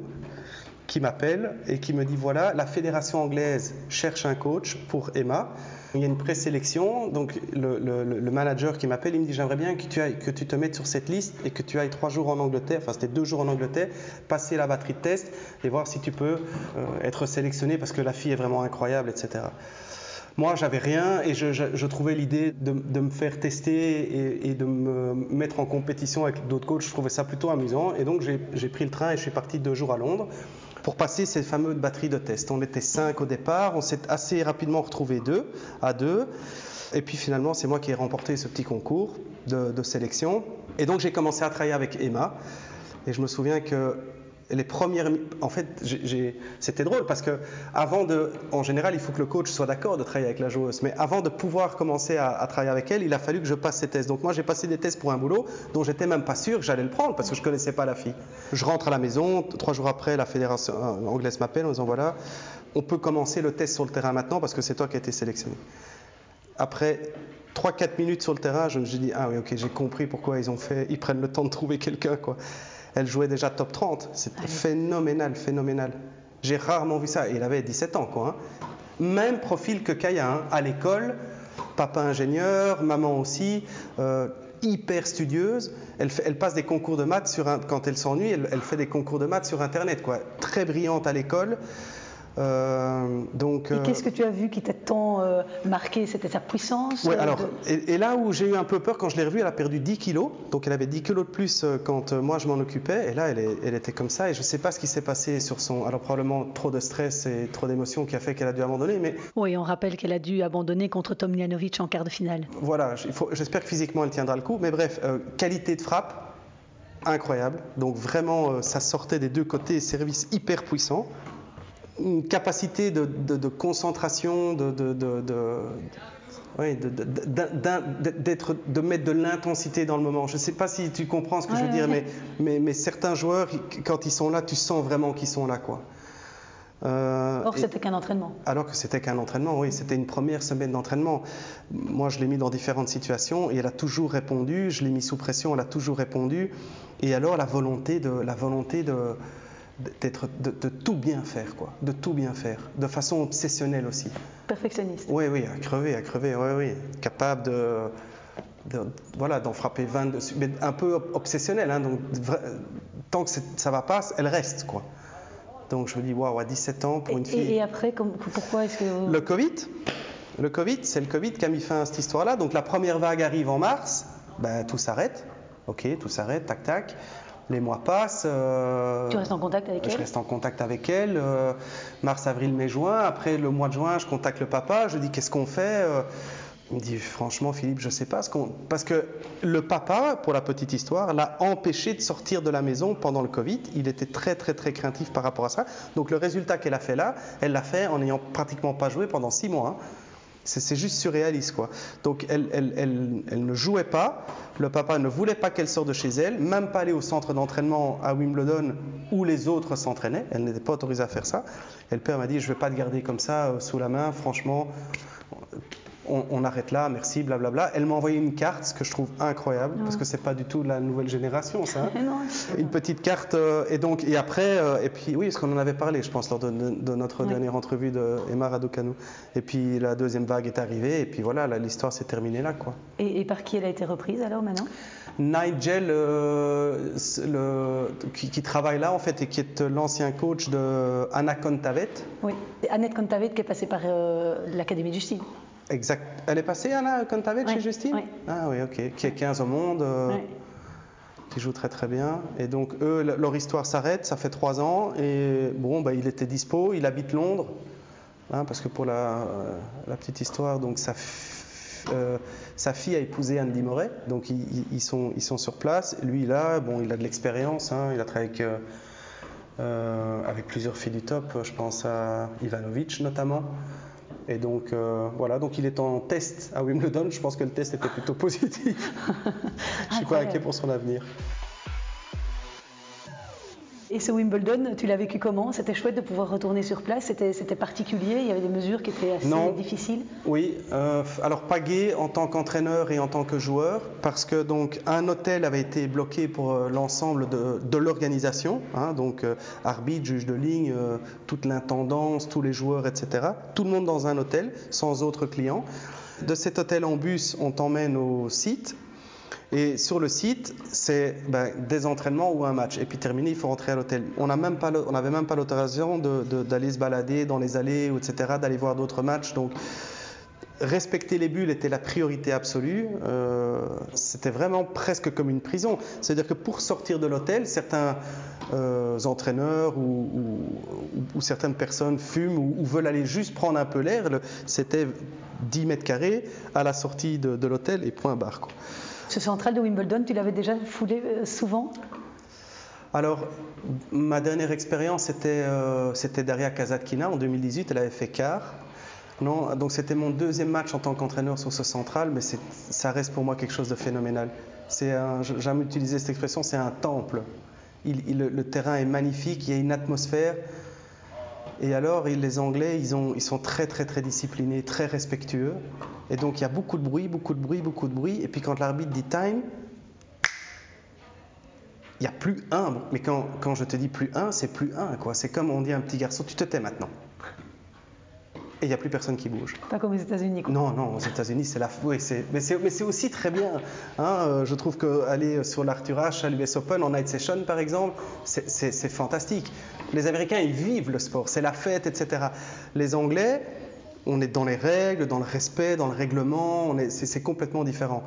qui m'appelle et qui me dit voilà, la fédération anglaise cherche un coach pour Emma. Il y a une présélection, donc le, manager qui m'appelle, il me dit j'aimerais bien que tu, te mettes sur cette liste et que tu ailles trois jours en Angleterre, enfin c'était deux jours en Angleterre, passer la batterie de test et voir si tu peux euh, être sélectionné parce que la fille est vraiment incroyable, etc. Moi, j'avais rien et je, trouvais l'idée de, de, me faire tester et, et, de me mettre en compétition avec d'autres coachs, je trouvais ça plutôt amusant. Et donc, j'ai pris le train et je suis parti deux jours à Londres pour passer ces fameuses batteries de tests. On était cinq au départ, on s'est assez rapidement retrouvés deux à deux. Et puis finalement, c'est moi qui ai remporté ce petit concours de sélection. Et donc, j'ai commencé à travailler avec Emma. Et je me souviens que les premières. En fait, c'était drôle parce que avant de. En général, il faut que le coach soit d'accord de travailler avec la joueuse. Mais avant de pouvoir commencer à, travailler avec elle, il a fallu que je passe ces tests. Donc moi, j'ai passé des tests pour un boulot dont j'étais même pas sûr que j'allais le prendre parce que je connaissais pas la fille. Je rentre à la maison. Trois jours après, la fédération anglaise m'appelle en disant voilà, on peut commencer le test sur le terrain maintenant parce que c'est toi qui as été sélectionné. Après 3-4 minutes sur le terrain, je me suis dit ah oui, ok, j'ai compris pourquoi ils ont fait. Ils prennent le temps de trouver quelqu'un, quoi elle jouait déjà top 30. C'était phénoménal, phénoménal. J'ai rarement vu ça. Il avait 17 ans, quoi. Hein. Même profil que Kaya, hein. à l'école, papa ingénieur, maman aussi, euh, hyper studieuse. Elle, fait, elle, passe des concours de maths sur un, quand elle s'ennuie, elle, elle, fait des concours de maths sur Internet, quoi. Très brillante à l'école. Euh, donc, et qu'est-ce que tu as vu qui t'a tant euh, marqué? C'était sa puissance ouais, alors, de... et, et, là où j'ai eu un peu peur quand je l'ai revue, elle a perdu 10 kilos. Donc elle avait 10 kilos de plus euh, quand moi je m'en occupais. Et là, elle, est, elle, était comme ça. Et je ne sais pas ce qui s'est passé sur son. Alors probablement trop de stress et trop d'émotions qui a fait qu'elle a dû abandonner. Mais... Oui, on rappelle qu'elle a dû abandonner contre Tomljanovic en quart de finale. Voilà, j'espère que physiquement elle tiendra le coup. Mais bref, euh, qualité de frappe incroyable. Donc vraiment, ça sortait des deux côtés, service hyper puissant une capacité de, de, de concentration, de, oui, d'être, de mettre de l'intensité dans le moment. Je ne sais pas si tu comprends ce que ouais, je veux dire, ouais. mais, mais, mais, certains joueurs, quand ils sont là, tu sens vraiment qu'ils sont là. Quoi. Euh, Or, c'était qu'un entraînement. Alors que c'était qu'un entraînement, oui, c'était une première semaine d'entraînement. Moi, je l'ai mis dans différentes situations et elle a toujours répondu. Je l'ai mis sous pression, elle a toujours répondu. Et alors, la volonté de, la volonté de, d'être de, de, tout bien faire quoi. De tout bien faire. De façon obsessionnelle aussi. Perfectionniste. Oui oui à crever à crever oui oui. Capable de, de voilà d'en frapper 20 dessus. Mais un peu obsessionnel hein, donc tant que ça va pas elle reste quoi. Donc je me dis waouh à 17 ans pour et, une fille. et après comme, pourquoi est-ce que le Covid. Le Covid c'est le Covid qui a mis fin à cette histoire là donc la première vague arrive en mars. Ben, tout s'arrête. Ok tout s'arrête. Tac tac les mois passent. Euh, tu restes en contact avec elle Je reste en contact avec elle. Euh, mars, avril, mai, juin. Après le mois de juin, je contacte le papa. Je dis qu'est-ce qu'on fait euh, Il me dit franchement, Philippe, je sais pas ce qu'on. Parce que le papa, pour la petite histoire, l'a empêché de sortir de la maison pendant le Covid. Il était très très très craintif par rapport à ça. Donc le résultat qu'elle a fait là, elle l'a fait en n'ayant pratiquement pas joué pendant six mois. Hein. C'est juste surréaliste quoi. Donc elle, elle, elle, elle, ne jouait pas. Le papa ne voulait pas qu'elle sorte de chez elle, même pas aller au centre d'entraînement à Wimbledon où les autres s'entraînaient. Elle n'était pas autorisée à faire ça. Et le père m'a dit Je ne vais pas te garder comme ça euh, sous la main, franchement on, arrête là, merci, blablabla. Elle m'a envoyé une carte, ce que je trouve incroyable, parce que c'est pas du tout de la nouvelle génération, ça. Hein. [laughs] une petite carte, euh, et donc, et après, euh, et puis oui, parce qu'on en avait parlé, je pense, lors de, notre dernière entrevue de Emma Raducanu. Et puis la deuxième vague est arrivée, et puis voilà, l'histoire s'est terminée là, quoi. Et, par qui elle a été reprise alors maintenant? Nigel, euh, qui, travaille là en fait et qui est l'ancien coach de Anna Contavet. Oui, Annette Contavet qui est passée par l'Académie du Style. Exact. Elle est passée, Anna, quand tu chez Justine. Ah oui, ok. Qui est 15 au monde, euh, qui joue très très bien. Et donc, eux, leur histoire s'arrête, ça fait trois ans. Et bon, bah, il était dispo, il habite Londres. Hein, parce que pour la, la, petite histoire, donc sa, euh, sa fille a épousé Andy Moret. Donc, ils, sont, ils sont sur place. Lui, là, bon, il a de l'expérience. Hein, il a travaillé avec, euh, avec plusieurs filles du top. Je pense à Ivanovic notamment. Et donc euh, voilà, donc il est en test à Wimbledon. Je pense que le test était plutôt [laughs] positif. Je suis pas inquiet pour son avenir. Et ce Wimbledon, tu l'as vécu comment? C'était chouette de pouvoir retourner sur place? C'était particulier? Il y avait des mesures qui étaient assez difficiles? Oui, euh, alors pas gay en tant qu'entraîneur et en tant que joueur, parce que donc un hôtel avait été bloqué pour euh, l'ensemble de, l'organisation, hein, donc euh, arbitre, juge de ligne, toute l'intendance, tous les joueurs, etc. Tout le monde dans un hôtel, sans autres clients. De cet hôtel en bus, on t'emmène au site et sur le site, c'est ben, des entraînements ou un match. Et puis terminé, il faut rentrer à l'hôtel. On n'avait même pas l'autorisation d'aller se balader dans les allées, etc., d'aller voir d'autres matchs. Donc, respecter les bulles était la priorité absolue. Euh, c'était vraiment presque comme une prison. C'est-à-dire que pour sortir de l'hôtel, certains euh, entraîneurs ou, certaines personnes fument ou, veulent aller juste prendre un peu l'air. C'était 10 mètres carrés à la sortie de, l'hôtel et point barre. Ce central de Wimbledon, tu l'avais déjà foulé euh, souvent? Alors, ma dernière expérience, c'était euh, Daria Kazatkina en 2018. Elle avait fait quart. Non, donc c'était mon deuxième match en tant qu'entraîneur sur ce central, mais ça reste pour moi quelque chose de phénoménal. J'aime utiliser cette expression, c'est un temple. le terrain est magnifique, il y a une atmosphère. Et alors, les Anglais, ils, ont, ils sont très, très, très disciplinés, très respectueux. Et donc, il y a beaucoup de bruit, beaucoup de bruit, beaucoup de bruit. Et puis, quand l'arbitre dit time, il n'y a plus un. Mais quand, quand, je te dis plus un, c'est plus un. quoi. C'est comme on dit à un petit garçon, tu te tais maintenant et il n'y a plus personne qui bouge. Pas comme aux États-Unis. Non, non, aux États-Unis, c'est la. Oui, mais c'est aussi très bien. Hein, euh, je trouve qu'aller sur l'Arthur H à l'US Open, en night session par exemple, c'est fantastique. Les Américains, ils vivent le sport, c'est la fête, etc. Les Anglais, on est dans les règles, dans le respect, dans le règlement, c'est complètement différent.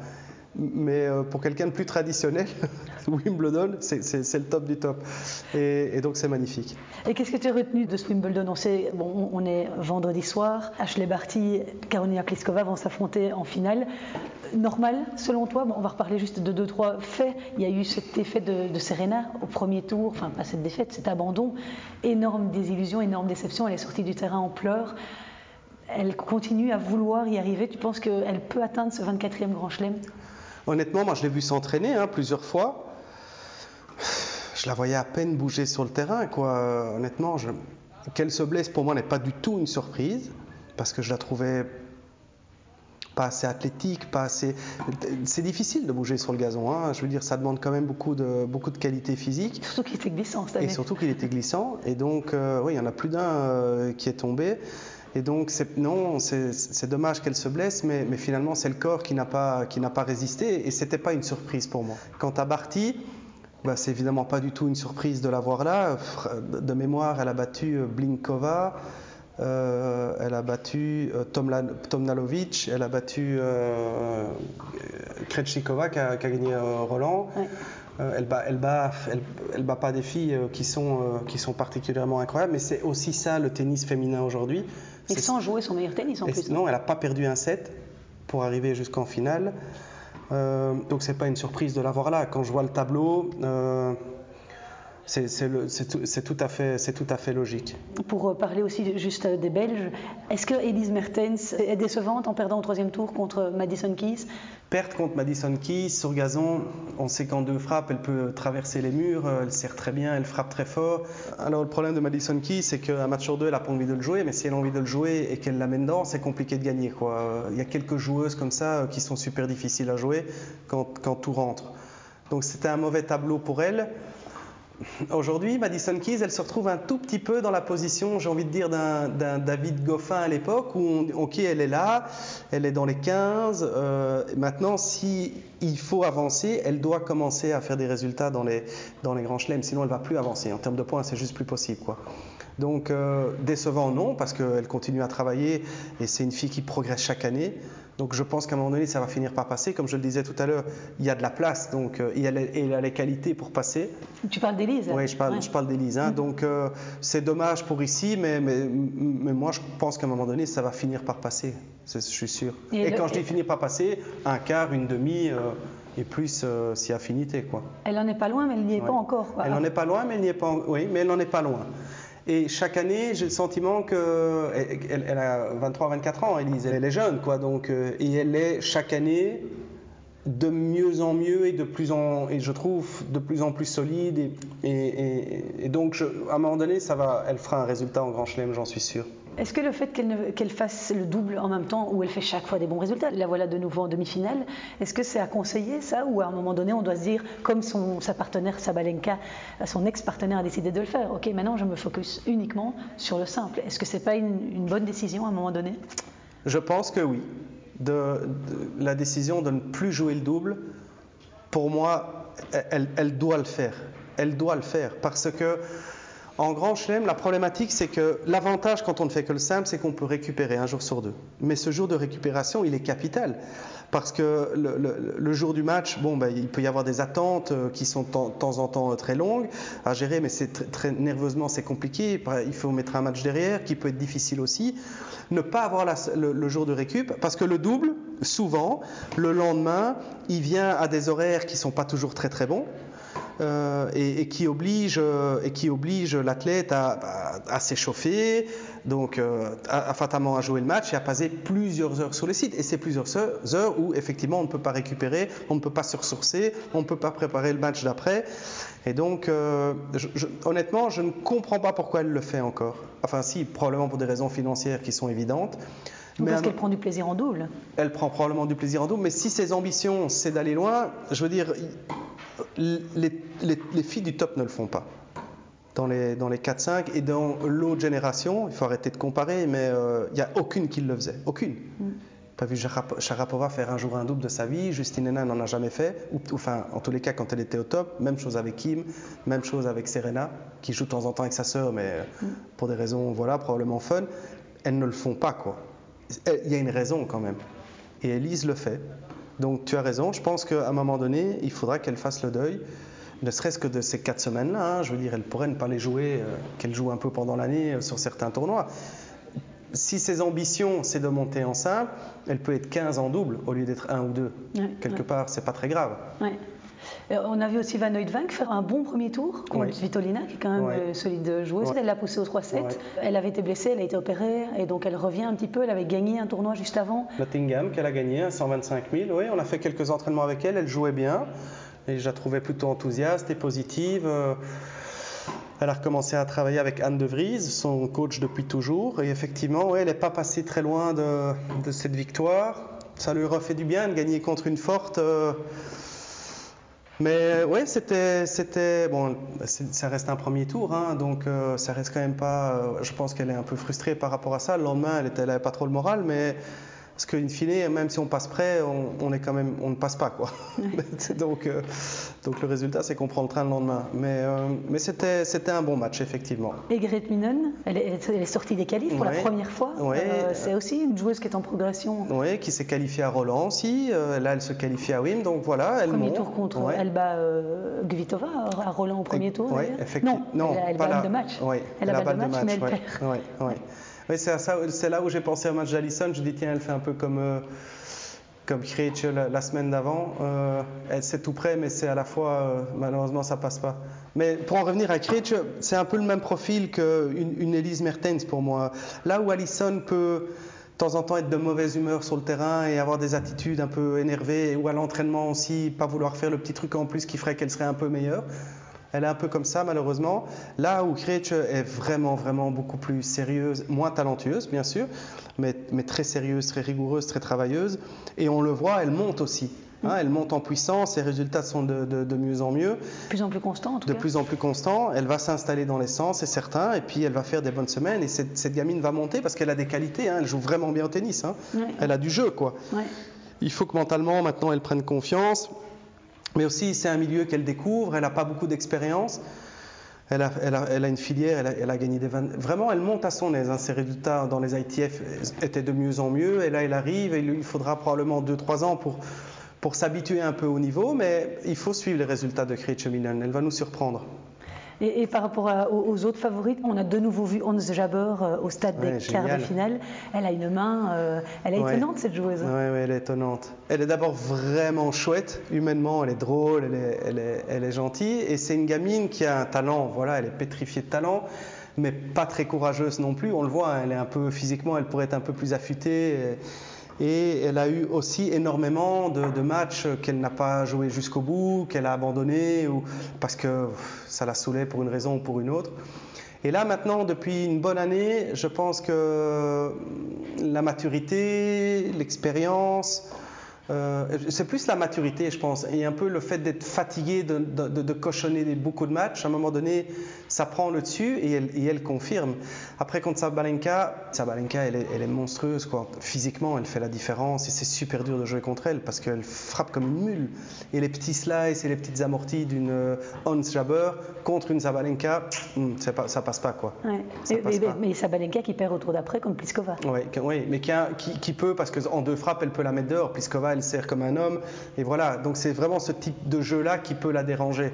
Mais euh, pour quelqu'un de plus traditionnel, [laughs] Wimbledon, c'est le top du top. Et, donc c'est magnifique. Et qu'est-ce que tu as retenu de ce Wimbledon? On, sait, on est vendredi soir, Ashley Barty, Karolina Pliskova vont s'affronter en finale. Normal, selon toi? On va reparler juste de deux, trois faits. Il y a eu cet effet de, de Serena au premier tour, enfin pas cette défaite, cet abandon. Énorme désillusion, énorme déception. Elle est sortie du terrain en pleurs elle continue à vouloir y arriver. Tu penses qu'elle peut atteindre ce 24e Grand Chelem? Honnêtement, moi je l'ai vu s'entraîner hein, plusieurs fois. Je la voyais à peine bouger sur le terrain. Quoi. Honnêtement, qu'elle se blesse pour moi n'est pas du tout une surprise parce que je la trouvais pas assez athlétique, pas assez. C'est difficile de bouger sur le gazon. Hein. Je veux dire, ça demande quand même beaucoup de beaucoup de qualité physique. Surtout qu'il était glissant. Et surtout qu'il était glissant. Et donc, euh, oui, il y en a plus d'un euh, qui est tombé. Et donc, non, c'est dommage qu'elle se blesse, mais, finalement, c'est le corps qui n'a pas, pas résisté, et ce n'était pas une surprise pour moi. Quant à Barty, bah, c'est évidemment pas du tout une surprise de la voir là. De mémoire, elle a battu euh, Blinkova, euh, elle a battu euh, Tomnalovic, elle a battu euh, Krejcikova qui a, gagné Roland. elle bat, elle, bat, elle, bat pas des filles qui sont, qui sont particulièrement incroyables, mais c'est aussi ça le tennis féminin aujourd'hui. Et sans jouer son meilleur tennis en plus. Non, elle n'a pas perdu un set pour arriver jusqu'en finale. Euh, donc c'est pas une surprise de l'avoir là. Quand je vois le tableau, euh, c'est tout, à fait, tout à fait logique. Pour euh, parler aussi juste des Belges, est-ce que Elise Mertens est décevante en perdant au troisième tour contre Madison Keys? Perte contre Madison Keys sur gazon, on sait qu'en deux frappes, elle peut traverser les murs, elle sert très bien, elle frappe très fort. Alors le problème de Madison Keys, c'est qu'un match sur deux, elle n'a pas envie de le jouer, mais si elle a envie de le jouer et qu'elle l'amène dedans, c'est compliqué de gagner. Quoi. Il y a quelques joueuses comme ça euh, qui sont super difficiles à jouer quand, quand tout rentre. Donc c'était un mauvais tableau pour elle. [laughs] Aujourd'hui, Madison Keys, elle se retrouve un tout petit peu dans la position, j'ai envie de dire, d'un David Goffin à l'époque, où, ok, elle est là, elle est dans les 15. Euh, maintenant, si il faut avancer, elle doit commencer à faire des résultats dans les, grands chelems, sinon elle va plus avancer. En termes de points, c'est juste plus possible. Donc, euh, décevant, non, parce qu'elle continue à travailler et c'est une fille qui progresse chaque année. Donc je pense qu'à un moment donné, ça va finir par passer. Comme je le disais tout à l'heure, il y a de la place, donc euh, il, y a les, a les qualités pour passer. Tu parles d'Élise Oui, je parle, je parle d'Élise. Hein. Mm. Donc euh, c'est dommage pour ici, mais, mais, mais moi je pense qu'à un moment donné, ça va finir par passer. Je suis sûr. Et, quand je dis finir par passer, un quart, une demi. Euh, et plus si affinité quoi. Elle n'en est pas loin, mais elle n'y est pas encore. Elle n'en est pas loin, mais elle n'y est pas. Oui, mais elle n'en est pas loin. Et chaque année, j'ai le sentiment que elle, a 23-24 ans, Elise, elle est jeune, quoi. Donc, euh, et elle est chaque année de mieux en mieux et de plus en et je trouve de plus en plus solide. Et, donc à un moment donné ça va elle fera un résultat en Grand Chelem j'en suis sûr est-ce que le fait qu'elle fasse le double en même temps, où elle fait chaque fois des bons résultats, la voilà de nouveau en demi-finale, est-ce que c'est à conseiller ça, ou à un moment donné on doit se dire, comme son, sa partenaire Sabalenka, son ex-partenaire a décidé de le faire, ok maintenant je me focus uniquement sur le simple. Est-ce que c'est pas une, bonne décision à un moment donné? Je pense que oui. La décision de ne plus jouer le double, pour moi, elle doit le faire. Elle doit le faire parce que en grand chelem, la problématique, c'est que l'avantage quand on ne fait que le simple, c'est qu'on peut récupérer un jour sur deux. Mais ce jour de récupération, il est capital. Parce que le, jour du match, bon, ben, il peut y avoir des attentes euh, qui sont de temps en temps euh, très longues à gérer, mais c'est très, nerveusement, c'est compliqué. Il faut mettre un match derrière qui peut être difficile aussi. Ne pas avoir le, jour de récup, parce que le double, souvent, le lendemain, il vient à des horaires qui ne sont pas toujours très très bons. Euh, et, qui oblige, euh, et qui oblige l'athlète à, à, s'échauffer, donc euh, à, fatalement à jouer le match et à passer plusieurs heures sur le site. Et c'est plusieurs heures où effectivement on ne peut pas récupérer, on ne peut pas se ressourcer, on ne peut pas préparer le match d'après. Et donc, honnêtement, je ne comprends pas pourquoi elle le fait encore. Enfin, si, probablement pour des raisons financières qui sont évidentes. mais parce qu'elle prend du plaisir en double. Elle prend probablement du plaisir en double, mais si ses ambitions, c'est d'aller loin, je veux dire, les, filles du top ne le font pas. Dans les, dans les 4-5 et dans l'autre génération, il faut arrêter de comparer, mais euh, il n'y a aucune qui le faisait. Aucune. Mm. Pas vu Sharapova faire un jour un double de sa vie, Justine Henin n'en a jamais fait, ou, enfin en tous les cas quand elle était au top, même chose avec Kim, même chose avec Serena, qui joue de temps en temps avec sa sœur, mais mm. pour des raisons voilà probablement fun, elles ne le font pas quoi. Il y a une raison quand même. Et Elise le fait. Donc tu as raison, je pense qu'à un moment donné, il faudra qu'elle fasse le deuil, ne serait-ce que de ces quatre semaines-là. Hein. je veux dire, elle pourrait ne pas les jouer, euh, qu'elle joue un peu pendant l'année euh, sur certains tournois. Si ses ambitions, c'est de monter en simple, elle peut être 15 en double au lieu d'être 1 ou 2. Quelque part, c'est pas très grave. On a vu aussi Van Oudvank faire un bon premier tour contre Vitolina, qui est quand même une solide joueuse. Elle l'a poussée au 3-7. Elle avait été blessée, elle a été opérée, et donc elle revient un petit peu. Elle avait gagné un tournoi juste avant. Nottingham, qu'elle a gagné à 125 000. Oui, on a fait quelques entraînements avec elle. Elle jouait bien. Et je la trouvais plutôt enthousiaste et positive. Euh, elle a recommencé à travailler avec Anne de Vries, son coach depuis toujours. Et effectivement, elle n'est pas passée très loin de, cette victoire. Ça lui refait du bien de gagner contre une forte. Euh, mais oui, c'était, c'était bon, ça reste un premier tour, hein, donc euh, ça reste quand même pas. Euh, je pense qu'elle est un peu frustrée par rapport à ça. Le lendemain, elle n'avait pas trop le moral, mais parce qu'une fine, même si on passe près, on, est quand même, on ne passe pas quoi. [laughs] donc, euh, donc le résultat, c'est qu'on prend le train le lendemain. Mais, euh, mais c'était, c'était un bon match effectivement. Et Grete Minen, elle est, sortie des qualifs pour la première fois. Euh, c'est aussi une joueuse qui est en progression. Oui, qui s'est qualifiée à Roland aussi. là, elle se qualifie à Wim, donc voilà, elle Premier tour contre Elba Gvitova à Roland au premier tour. Oui, effectivement. Non, elle, a de match. elle, a balle de match, mais elle perd. [laughs] C'est là où j'ai pensé à match d'Alison. Je dis, tiens, elle fait un peu comme, euh, comme la, semaine d'avant. Euh, c'est tout près, mais c'est à la fois, euh, malheureusement, ça passe pas. Mais pour en revenir à Krejci, c'est un peu le même profil qu'une une Elise Mertens pour moi. Là où Allison peut de temps en temps être de mauvaise humeur sur le terrain et avoir des attitudes un peu énervées, ou à l'entraînement aussi, pas vouloir faire le petit truc en plus qui ferait qu'elle serait un peu meilleure. Elle est un peu comme ça, malheureusement. Là où Krejci est vraiment, vraiment beaucoup plus sérieuse, moins talentueuse, bien sûr, mais, mais, très sérieuse, très rigoureuse, très travailleuse. Et on le voit, elle monte aussi. Hein, elle monte en puissance, ses résultats sont de, de, de, mieux en mieux. De plus en plus constant, en tout De cas. plus en plus constant. Elle va s'installer dans l'essence, c'est certain. Et puis, elle va faire des bonnes semaines. Et cette, cette gamine va monter parce qu'elle a des qualités. Hein, elle joue vraiment bien au tennis. Hein. Ouais. Elle a du jeu, quoi. Ouais. Il faut que mentalement, maintenant, elle prenne confiance. Mais aussi, c'est un milieu qu'elle découvre. Elle n'a pas beaucoup d'expérience. Elle a, une filière, elle a, gagné des 20... Vraiment, elle monte à son aise. Hein. Ses résultats dans les ITF étaient de mieux en mieux. Et là, elle arrive. Et il faudra probablement 2-3 ans pour, s'habituer un peu au niveau. Mais il faut suivre les résultats de Milan. Elle va nous surprendre. Et, et, par rapport à, aux, aux, autres favorites, on a de nouveau vu Hans Jabeur euh, au stade ouais, des génial. quarts de finale. Elle a une main, euh, elle est ouais. étonnante cette joueuse. Oui, ouais, elle est étonnante. Elle est d'abord vraiment chouette, humainement, elle est drôle, elle est, elle est, elle est gentille. Et c'est une gamine qui a un talent, voilà, elle est pétrifiée de talent, mais pas très courageuse non plus. On le voit, elle est un peu physiquement, elle pourrait être un peu plus affûtée. Et, et elle a eu aussi énormément de, matchs qu'elle n'a pas joué jusqu'au bout, qu'elle a abandonné, ou parce que ça la saoulait pour une raison ou pour une autre. Et là maintenant, depuis une bonne année, je pense que la maturité, l'expérience, euh, c'est plus la maturité, je pense, et un peu le fait d'être fatigué de, de, de, cochonner beaucoup de matchs. À un moment donné, ça prend le dessus et elle, et elle confirme. Après, contre Sabalenka, Sabalenka, elle est, elle est, monstrueuse, quoi. Physiquement, elle fait la différence et c'est super dur de jouer contre elle parce qu'elle frappe comme une mule. Et les petits slices et les petites amorties d'une euh, Hans Jabber contre une Sabalenka, hmm, pas, ça passe pas, quoi. Ouais. Mais, pas. mais, Sabalenka qui perd au tour d'après contre Pliskova. Oui, ouais, mais qui, a, qui, qui peut, parce qu'en deux frappes, elle peut la mettre dehors. Pliskova, elle sert comme un homme. Et voilà, donc c'est vraiment ce type de jeu-là qui peut la déranger.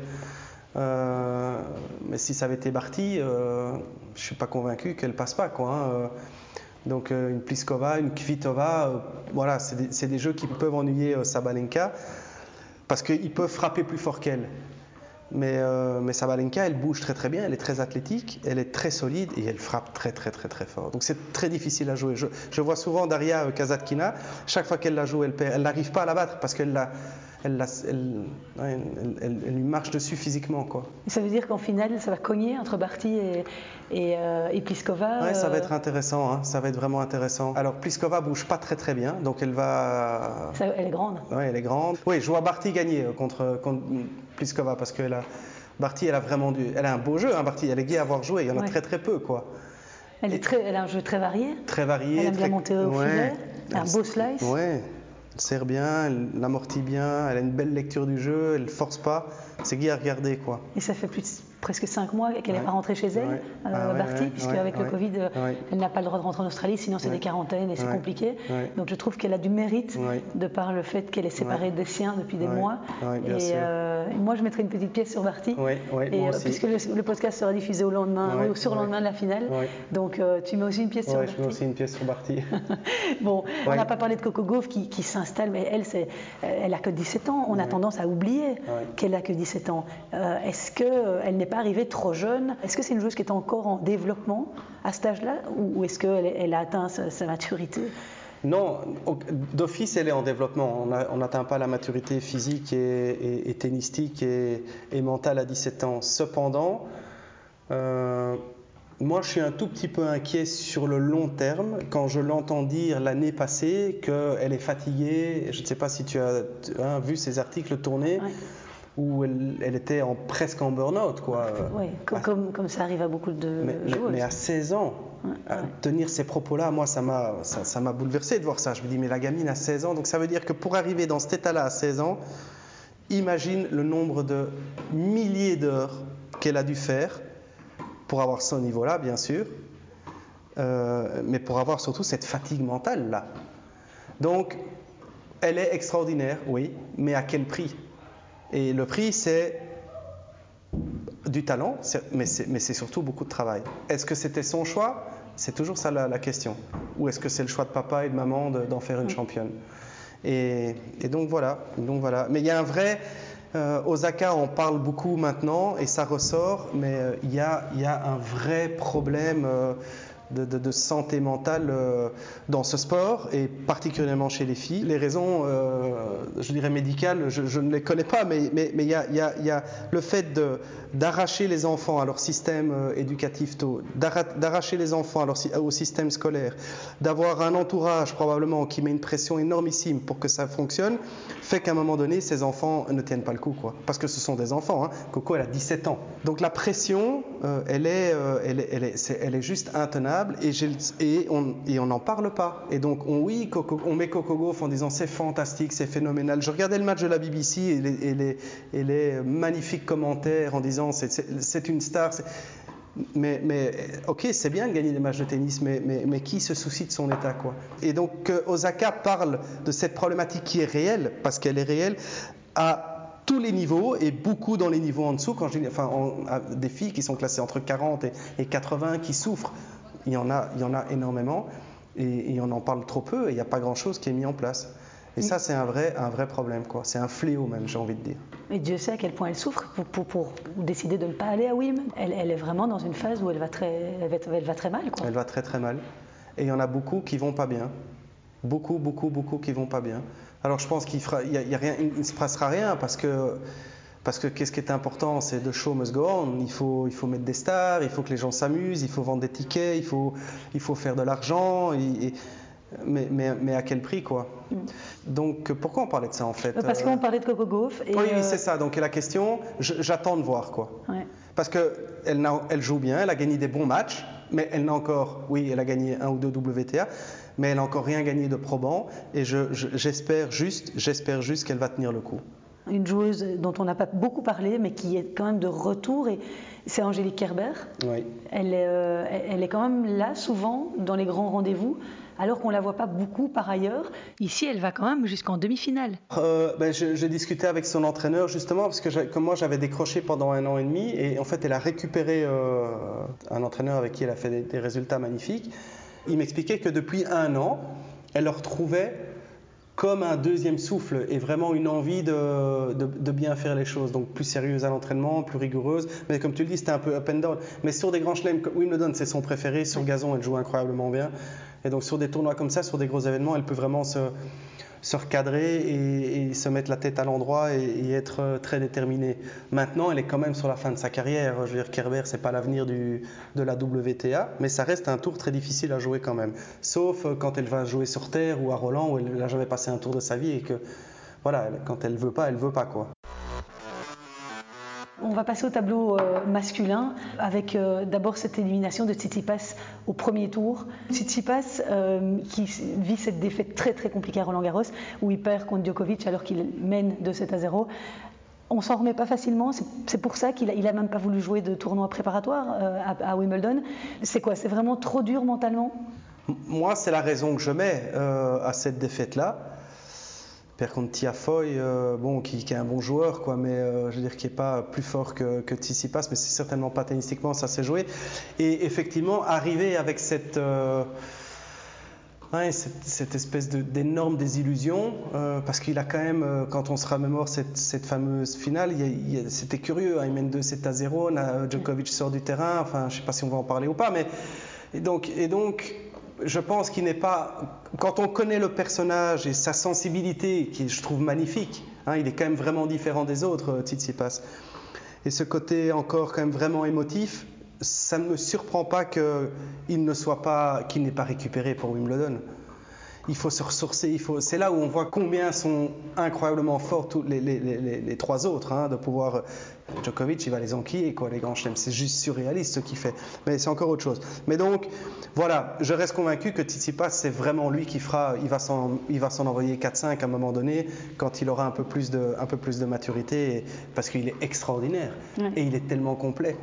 Euh, mais si ça avait été Barty, euh, je ne suis pas convaincu qu'elle passe pas. Quoi, hein. Donc euh, une Pliskova, une Kvitova, voilà, c'est des, des, jeux qui peuvent ennuyer Sabalenka parce qu'ils peuvent frapper plus fort qu'elle. Mais, euh, mais, Sabalenka, elle bouge très très bien, elle est très athlétique, elle est très solide et elle frappe très très très très fort. Donc c'est très difficile à jouer. Je, vois souvent Daria Kazatkina, chaque fois qu'elle la joue. Elle n'arrive pas à la battre parce qu'elle la, elle, la, elle, elle, elle, lui marche dessus physiquement. Quoi. Ça veut dire qu'en finale, ça va cogner entre Barty et, et, euh, et Pliskova Ouais, ça va être intéressant, hein, ça va être vraiment intéressant. Alors Pliskova bouge pas très très bien, donc elle va. Ça, elle est grande. Ouais, elle est grande. Oui, je vois Barty gagner contre, contre Pliskova parce que a, Barty, elle a vraiment du, elle a un beau jeu, hein, Barty. Elle est gaie à avoir joué, il y en a ouais. très très peu, quoi. Elle, est très, elle a un jeu très varié. Très varié. Elle aime très, bien monter au ouais. filet. Un beau slice. Ouais. Elle sert bien, elle l'amortit bien, elle a une belle lecture du jeu, elle force pas. C'est gai à regarder, quoi? Et ça fait plus, presque 5 mois qu'elle n'est ouais. pas rentrée chez elle, ouais. euh, ah, Barty, ouais, puisque avec le Covid, elle n'a pas le droit de rentrer en Australie, sinon c'est des quarantaines et c'est compliqué. Donc je trouve qu'elle a du mérite de par le fait qu'elle est séparée des siens depuis des mois. et euh, moi, je mettrais une petite pièce sur Barty, et, euh, puisque le, le, podcast sera diffusé au lendemain ou sur le lendemain de la finale. Donc euh, tu mets aussi une pièce sur Barty. je mets aussi une pièce sur Barty. [laughs] bon, on n'a pas parlé de Coco Gauff qui, qui s'installe, mais elle, elle a que 17 ans. On a tendance à oublier qu'elle a que 17 ans. Euh, Est-ce qu'elle n'est pas arrivée trop jeune Est-ce que c'est une joueuse qui est encore en développement à cet âge-là Ou, est-ce qu'elle elle a atteint sa, sa maturité? Non, d'office, elle est en développement. On n'atteint pas la maturité physique et, et, et tennistique et, et, mentale à 17 ans. Cependant, euh, moi, je suis un tout petit peu inquiet sur le long terme quand je l'entends dire l'année passée qu'elle est fatiguée. Je ne sais pas si tu as hein, vu ces articles tourner. Ouais où elle, elle, était en, presque en burn-out. Quoi. Oui, comme, à, comme, comme, ça arrive à beaucoup de mais, joueuses. Mais, à 16 ans, ouais, à ouais. tenir ces propos-là, moi, ça m'a ça, ça bouleversé de voir ça. Je me dis, mais la gamine a 16 ans, donc ça veut dire que pour arriver dans cet état-là à 16 ans, imagine le nombre de milliers d'heures qu'elle a dû faire pour avoir ce niveau-là, bien sûr, euh, mais pour avoir surtout cette fatigue mentale-là. Donc, elle est extraordinaire, oui, mais à quel prix? Et le prix, c'est du talent, mais c'est surtout beaucoup de travail. Est-ce que c'était son choix? C'est toujours ça la, la, question. Ou est-ce que c'est le choix de papa et de maman d'en de, faire une championne? Et, donc voilà, donc voilà. Mais il y a un vrai, euh, Osaka en parle beaucoup maintenant et ça ressort, mais euh, il y, a, y, a, un vrai problème euh, de, santé mentale euh, dans ce sport et particulièrement chez les filles. Les raisons, euh, je dirais médicales, je, ne les connais pas, mais il y, a, le fait d'arracher les enfants à leur système euh, éducatif tôt, d'arracher les enfants au système scolaire, d'avoir un entourage probablement qui met une pression énormissime pour que ça fonctionne, fait qu'à un moment donné, ces enfants ne tiennent pas le coup. Quoi. Parce que ce sont des enfants. Hein. Coco, elle a 17 ans. Donc la pression, elle, est, elle, est, elle, est, elle est juste intenable et, on n'en parle pas. Et donc, on, oui, on met Coco Gauff en disant c'est fantastique, c'est phénoménal. Je regardais le match de la BBC et les, magnifiques commentaires en disant c'est une star. Mais, ok, c'est bien de gagner des matchs de tennis, mais, qui se soucie de son état quoi? Et donc que Osaka parle de cette problématique qui est réelle, parce qu'elle est réelle, à tous les niveaux et beaucoup dans les niveaux en dessous, quand je des filles qui sont classées entre 40 et, et 80 qui souffrent il y en a, il y en a énormément et, on en parle trop peu et il n'y a pas grand-chose qui est mis en place. Et ça, c'est un vrai, un vrai problème, quoi. C'est un fléau même, j'ai envie de dire. Et Dieu sait à quel point elle souffre pour, pour, décider de ne pas aller à Wim. Elle, elle, est vraiment dans une phase où elle va très, elle va, elle va très mal, quoi. Elle va très très mal. Et il y en a beaucoup qui vont pas bien. Beaucoup, beaucoup, beaucoup qui vont pas bien. Alors je pense qu'il fera, il y a, rien, il ne se passera rien parce que parce que qu'est-ce qui est important, c'est de show must go on. Il faut, il faut mettre des stars, il faut que les gens s'amusent, il faut vendre des tickets, il faut, il faut faire de l'argent. mais, mais, mais, à quel prix, quoi? Mm. Donc, pourquoi on parlait de ça, en fait? Parce qu'on parlait de Coco Gauff. Et oui, euh, c'est ça. Donc, la question, j'attends de voir, quoi. Parce qu'elle elle joue bien, elle a gagné des bons matchs, mais elle n'a encore, oui, elle a gagné un ou deux WTA, mais elle n'a encore rien gagné de probant. Et j'espère juste, j'espère juste qu'elle va tenir le coup une joueuse dont on n'a pas beaucoup parlé, mais qui est quand même de retour, et c'est Angélique Kerber. Oui. Elle, est, euh, elle est quand même là souvent dans les grands rendez-vous, alors qu'on ne la voit pas beaucoup par ailleurs. Ici, elle va quand même jusqu'en demi-finale. Euh, ben, J'ai discuté avec son entraîneur justement, parce que comme moi j'avais décroché pendant un an et demi, et en fait elle a récupéré euh, un entraîneur avec qui elle a fait des, des résultats magnifiques. Il m'expliquait que depuis un an, elle retrouvait comme un deuxième souffle et vraiment une envie de, bien faire les choses. Donc plus sérieuse à l'entraînement, plus rigoureuse. Mais comme tu le dis, c'était un peu up and down. Mais sur des grands chelems, Wimbledon, c'est son préféré. Sur gazon, elle joue incroyablement bien. Et donc sur des tournois comme ça, sur des gros événements, elle peut vraiment se, se recadrer et, se mettre la tête à l'endroit et, être euh, très déterminée. Maintenant, elle est quand même sur la fin de sa carrière. Je veux dire, Kerber, c'est pas l'avenir de la WTA, mais ça reste un tour très difficile à jouer quand même. Sauf euh, quand elle va jouer sur terre ou à Roland où elle n'a jamais passé un tour de sa vie et que, voilà, quand elle veut pas, elle veut pas quoi. On va passer au tableau euh, masculin avec euh, d'abord cette élimination de Tsitsipas au premier tour. Tsitsipas euh, qui vit cette défaite très très compliquée à Roland Garros où il perd contre Djokovic alors qu'il mène de 7 à 0. On s'en remet pas facilement, c'est pour ça qu'il a, même pas voulu jouer de tournoi préparatoire à, Wimbledon. C'est quoi? C'est vraiment trop dur mentalement? Moi, c'est la raison que je mets à cette défaite-là perd contre Tiafoy, euh, bon, qui, est un bon joueur, quoi, mais euh, je veux dire qui n'est pas plus fort que, que Tsitsipas, mais c'est certainement pas tennistiquement, ça s'est joué. Et effectivement, arriver avec cette, euh, cette, espèce d'énorme désillusion, parce qu'il a quand même, quand on se remémore cette, cette fameuse finale, c'était curieux, hein, il mène 2-7 à 0, Djokovic sort du terrain, enfin, je sais pas si on va en parler ou pas, mais et donc je pense qu'il n'est pas. Quand on connaît le personnage et sa sensibilité, qui je trouve magnifique, hein, il est quand même vraiment différent des autres, euh, Tsitsipas. Et ce côté encore quand même vraiment émotif, ça ne me surprend pas qu'il ne soit pas, qu'il n'ait pas récupéré pour Wimbledon il faut se ressourcer. Il faut... C'est là où on voit combien sont incroyablement forts tous les, les, les, trois autres. Hein, de pouvoir. Euh, Djokovic, il va les enquiller, quoi, les grands chelems. C'est juste surréaliste ce qu'il fait. Mais c'est encore autre chose. Mais donc, voilà, je reste convaincu que Tsitsipas, c'est vraiment lui qui fera. Il va s'en, il va s'en envoyer 4-5 à un moment donné, quand il aura un peu plus de, un peu plus de maturité, parce qu'il est extraordinaire. Et il est tellement complet.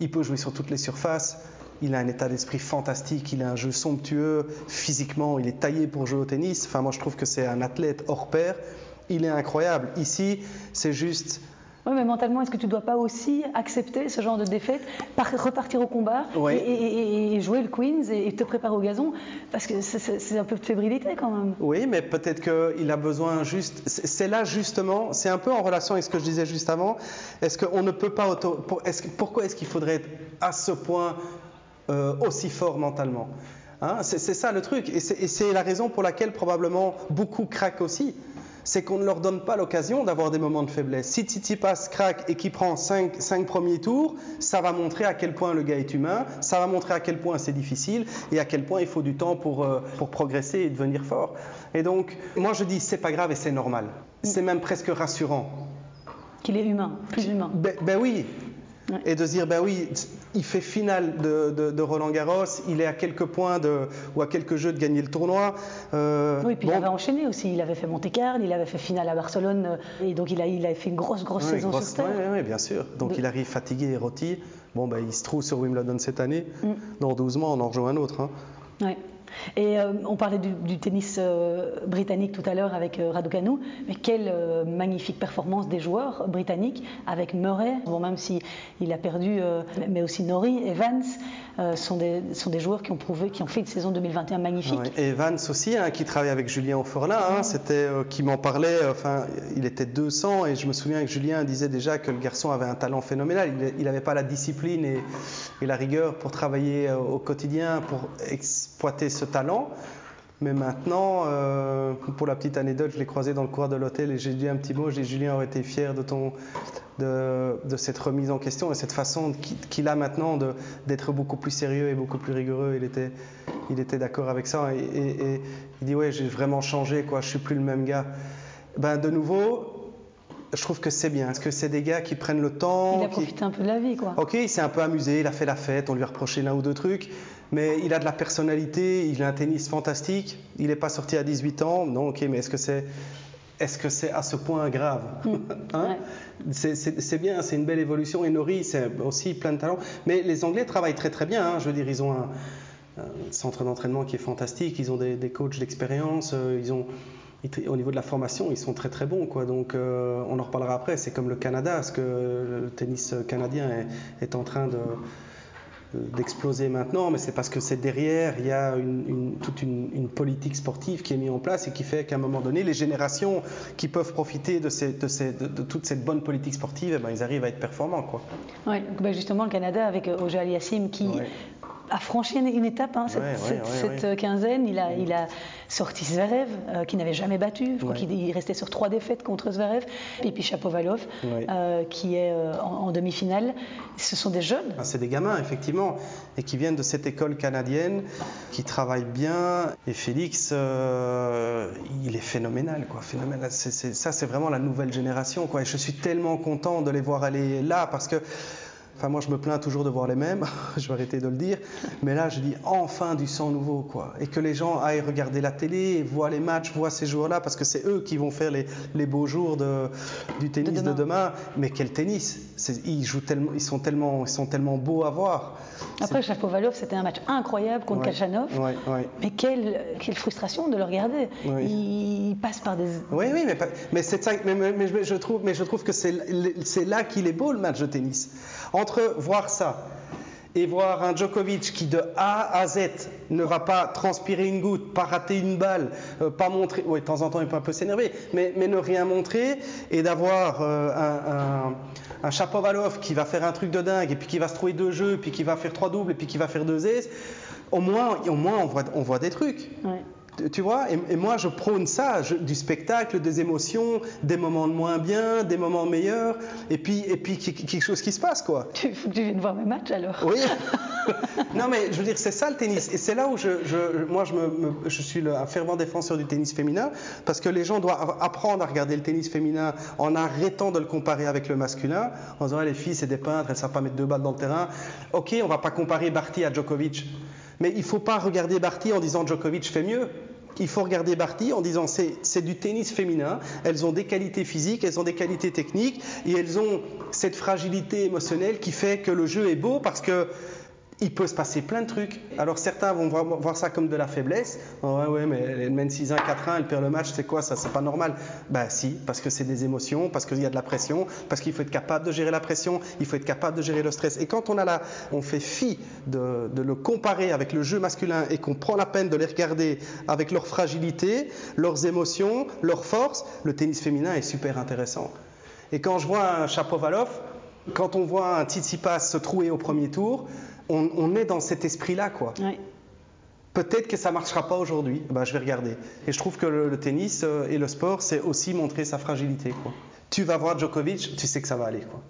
Il peut jouer sur toutes les surfaces il a un état d'esprit fantastique, il a un jeu somptueux, physiquement, il est taillé pour jouer au tennis. Enfin, moi, je trouve que c'est un athlète hors pair. Il est incroyable. Ici, c'est juste Oui, mais mentalement, est-ce que tu ne dois pas aussi accepter ce genre de défaite, repartir au combat et, jouer le Queens et, te préparer au gazon? Parce que c'est un peu de fébrilité quand même. Oui, mais peut-être qu'il a besoin juste. C'est là justement, c'est un peu en relation avec ce que je disais juste avant. Est-ce qu'on ne peut pas. Auto... Pourquoi est-ce qu'il faudrait être à ce point euh, aussi fort mentalement hein C'est ça le truc. Et c'est la raison pour laquelle probablement beaucoup craquent aussi c'est qu'on ne leur donne pas l'occasion d'avoir des moments de faiblesse. Si Tsitsipas craque et qu'il prend 5, premiers tours, ça va montrer à quel point le gars est humain, ça va montrer à quel point c'est difficile et à quel point il faut du temps pour, euh, pour progresser et devenir fort. Et donc, moi je dis, c'est pas grave et c'est normal. C'est même presque rassurant. Qu'il est humain, plus humain. Ben, ben oui, et de dire, ben oui, il fait finale de, Roland Garros, il est à quelques points de, ou à quelques jeux de gagner le tournoi. Euh, oui, puis il avait enchaîné aussi. Il avait fait Monte Carlo, il avait fait finale à Barcelone, euh, et donc il a, il a fait une grosse, grosse saison sur terre. Oui, bien sûr. Donc il arrive fatigué et rôti. Bon, ben, il se trouve sur Wimbledon cette année. Mm. Dans 12 mois, on en rejoint un autre. Hein. Ouais. Et euh, on parlait du, tennis euh, britannique tout à l'heure avec euh, Raducanu, mais quelle magnifique performance des joueurs britanniques avec Murray, bon, même s'il il a perdu, mais aussi Norrie, Evans, sont, des, sont des joueurs qui ont prouvé, qui ont fait une saison 2021 magnifique. Et Evans aussi, hein, qui travaille avec Julien Auforlin, hein, c'était, qui m'en parlait, enfin, il était 200 et je me souviens que Julien disait déjà que le garçon avait un talent phénoménal, il n'avait pas la discipline et, et, la rigueur pour travailler au quotidien, pour exploiter ce talent. Mais maintenant, euh, pour la petite anecdote, je l'ai croisé dans le couloir de l'hôtel et j'ai dit un petit mot. J'ai dit Julien aurait été fier de, ton, de, de cette remise en question et cette façon qu'il a maintenant d'être beaucoup plus sérieux et beaucoup plus rigoureux. Il était, il était d'accord avec ça et, et, il dit Ouais, j'ai vraiment changé, quoi, je suis plus le même gars. Ben, de nouveau, je trouve que c'est bien. Est-ce que c'est des gars qui prennent le temps Il a profité un peu de la vie, quoi. Ok, il s'est un peu amusé, il a fait la fête, on lui a reproché l'un ou deux trucs mais il a de la personnalité, il a un tennis fantastique, il n'est pas sorti à 18 ans, non, ok, mais est-ce que c'est est-ce que c'est à ce point grave mm. [laughs] hein C'est bien, c'est une belle évolution. Et Nori, c'est aussi plein de talent. Mais les Anglais travaillent très très bien. Hein. Je veux dire, ils ont un, centre d'entraînement qui est fantastique. Ils ont des, coachs d'expérience. Euh, ils ont au niveau de la formation, ils sont très très bons. Quoi. Donc euh, on en reparlera après. C'est comme le Canada, ce que le tennis canadien est en train de d'exploser maintenant, mais c'est parce que c'est derrière, il y a toute une, politique sportive qui est mise en place et qui fait qu'à un moment donné, les générations qui peuvent profiter de, de, toute cette bonne politique sportive, eh ben, ils arrivent à être performants. Quoi. Ouais, ben justement, le Canada avec Oja Aliassim qui a franchi une étape hein, cette, quinzaine. Il a, il a sorti Zverev, euh, qui n'avait jamais battu. Je crois qu'il restait sur trois défaites contre Zverev. Et puis Chapovalov, euh, qui est euh, en, demi-finale. Ce sont des jeunes. Ah, c'est des gamins, effectivement, et qui viennent de cette école canadienne, qui travaillent bien. Et Félix, il est phénoménal, quoi. Phénoménal. ça, c'est vraiment la nouvelle génération, quoi. Et je suis tellement content de les voir aller là, parce que Enfin, moi, je me plains toujours de voir les mêmes, [laughs] je vais arrêter de le dire. Mais là, je dis enfin du sang nouveau, quoi. Et que les gens aillent regarder la télé, voient les matchs, voient ces joueurs-là, parce que c'est eux qui vont faire les, les beaux jours de, du tennis de demain. Mais quel tennis ils, jouent tellement, ils, sont tellement, ils sont tellement beaux à voir. Après, Chapovalov, c'était un match incroyable contre Kachanov. Mais quelle, quelle, frustration de le regarder. Il, passe par des. Oui, oui, mais, mais, ça, mais, mais, je trouve, mais je trouve que c'est là qu'il est beau le match de tennis. Entre voir ça et voir un Djokovic qui de A à Z ne va pas transpirer une goutte, pas rater une balle, euh, pas montrer, oui, de temps en temps il peut un peu s'énerver, mais, mais, ne rien montrer, et d'avoir euh, un, un, Chapovalov qui va faire un truc de dingue, et puis qui va se trouver deux jeux, puis qui va faire trois doubles, et puis qui va faire deux aises, au moins, au moins on, voit, on voit des trucs. Tu vois, et, moi je prône ça, du spectacle, des émotions, des moments de moins bien, des moments meilleurs, et puis, et puis quelque chose qui se passe, quoi. Il faut que tu viennes voir mes matchs alors. Oui. [laughs] non, mais je veux dire, c'est ça le tennis. Et c'est là où je, je moi je, me, je suis un fervent défenseur du tennis féminin, parce que les gens doivent apprendre à regarder le tennis féminin en arrêtant de le comparer avec le masculin, en disant les filles c'est des peintres, elles ne savent pas mettre deux balles dans le terrain. Ok, on va pas comparer Barty à Djokovic. Mais il ne faut pas regarder Barty en disant Djokovic fait mieux. Il faut regarder Barty en disant c'est du tennis féminin, elles ont des qualités physiques, elles ont des qualités techniques et elles ont cette fragilité émotionnelle qui fait que le jeu est beau parce que il peut se passer plein de trucs. Alors certains vont voir, ça comme de la faiblesse. Oh, ouais, ouais, mais elle mène 6-1, 4-1, elle perd le match, c'est quoi ça? C'est pas normal. Ben si, parce que c'est des émotions, parce qu'il y a de la pression, parce qu'il faut être capable de gérer la pression, il faut être capable de gérer le stress. Et quand on a là, on fait fi de, de le comparer avec le jeu masculin et qu'on prend la peine de les regarder avec leur fragilité, leurs émotions, leurs forces, le tennis féminin est super intéressant. Et quand je vois un Chapovalov, quand on voit un Tsitsipas se trouer au premier tour, on, on est dans cet esprit-là, quoi. Ouais. Peut-être que ça marchera pas aujourd'hui, bah, je vais regarder. Et je trouve que le, le tennis euh, et le sport, c'est aussi montrer sa fragilité, quoi. Tu vas voir Djokovic, tu sais que ça va aller, quoi.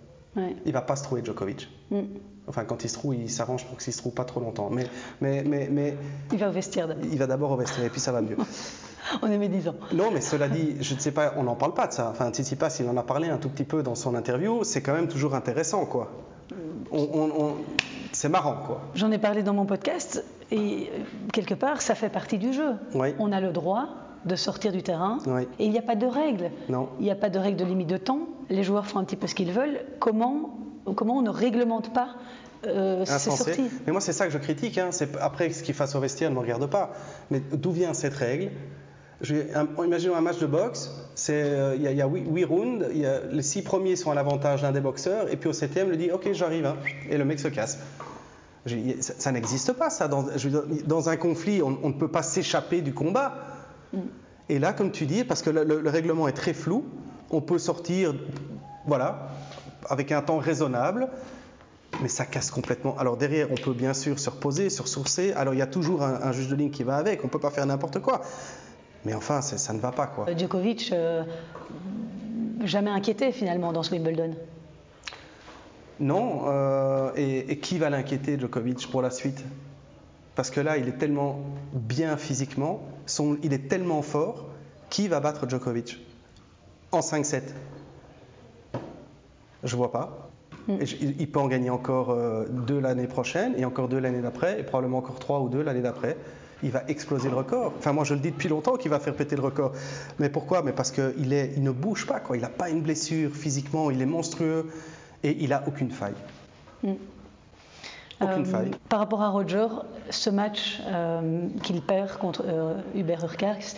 Ouais. Il va pas se trouver Djokovic. Mm. Enfin, quand il se trouve, il s'arrange pour qu'il se trouve pas trop longtemps. Mais, mais, mais, mais Il va au vestiaire d'abord. il va d'abord au vestiaire et puis ça va mieux. [laughs] On est médisant. Non, mais cela dit, je ne sais pas, on n'en parle pas de ça. Enfin, Tsitsipas, il en a parlé un tout petit peu dans son interview. C'est quand même toujours intéressant, quoi. On, on- on- c'est marrant, quoi. J'en ai parlé dans mon podcast et euh, quelque part, ça fait partie du jeu. Oui. On a le droit de sortir du terrain Oui. et il n'y a pas de règles. Non. Il n'y a pas de règle de limite de temps. Les joueurs font un petit peu ce qu'ils veulent. Comment, comment on ne réglemente pas euh, ces sorties? Mais moi, c'est ça que je critique. hein. Après ce qu'il fasse au vestiaire ne me regarde pas. Mais d'où vient cette règle? Un- Imaginons un match de boxe. euh, Il y a, y a huit, huit rounds. il y a- les six premiers sont à l'avantage d'un des boxeurs. Et puis au septième, il dit Ok, j'arrive. hein. Et le mec se casse. Ça, ça n'existe pas, ça. Dans, je un conflit, on, on ne peut pas s'échapper du combat. Et là, comme tu dis, parce que le, le- le règlement est très flou, on peut sortir, voilà, avec un temps raisonnable, mais ça casse complètement. Alors derrière, on peut bien sûr se reposer, se ressourcer. Alors il y a toujours un, un juge de ligne qui va avec, on ne peut pas faire n'importe quoi. Mais enfin, ça ne va pas, quoi. Euh, Djokovic, euh, jamais inquiété finalement dans ce Wimbledon. Non, euh, et, et qui va l'inquiéter, Djokovic, pour la suite? Parce que là, il est tellement bien physiquement, son- il est tellement fort, qui va battre Djokovic En 5-7 Je vois pas. Et je- il, peut en gagner encore euh, deux l'année prochaine, et encore deux l'année d'après, et probablement encore trois ou deux l'année d'après. Il va exploser le record. Enfin, moi, je le dis depuis longtemps qu'il va faire péter le record. Mais pourquoi? Mais parce qu'il il ne bouge pas, quoi. Il n'a pas une blessure physiquement, il est monstrueux, et il a aucune faille. Aucune Euh, faille. Par rapport à Roger, ce match euh, qu'il perd contre euh, Hubert Hurkacz,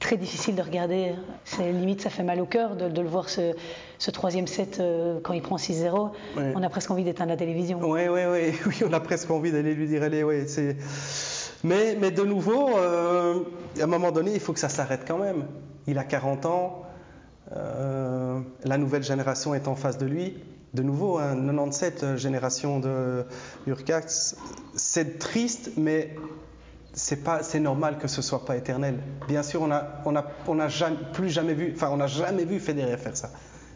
très difficile de regarder. C'est limite, ça fait mal au cœur de, de le voir ce, ce troisième set euh, quand il prend 6-0. Ouais. On a presque envie d'éteindre la télévision. Oui, oui, oui, [laughs] oui, on a presque envie d'aller lui dire, allez, ouais, c'est. Mais, mais de nouveau, euh, à un moment donné, il faut que ça s'arrête quand même. Il a 40 ans, euh, la nouvelle génération est en face de lui. De nouveau, hein, 97 euh, génération de Urcax, c'est triste, mais c'est pas, c'est normal que ce soit pas éternel. Bien sûr, on a, on a, on a jamais, plus jamais vu, enfin, on n'a jamais vu Federer faire ça.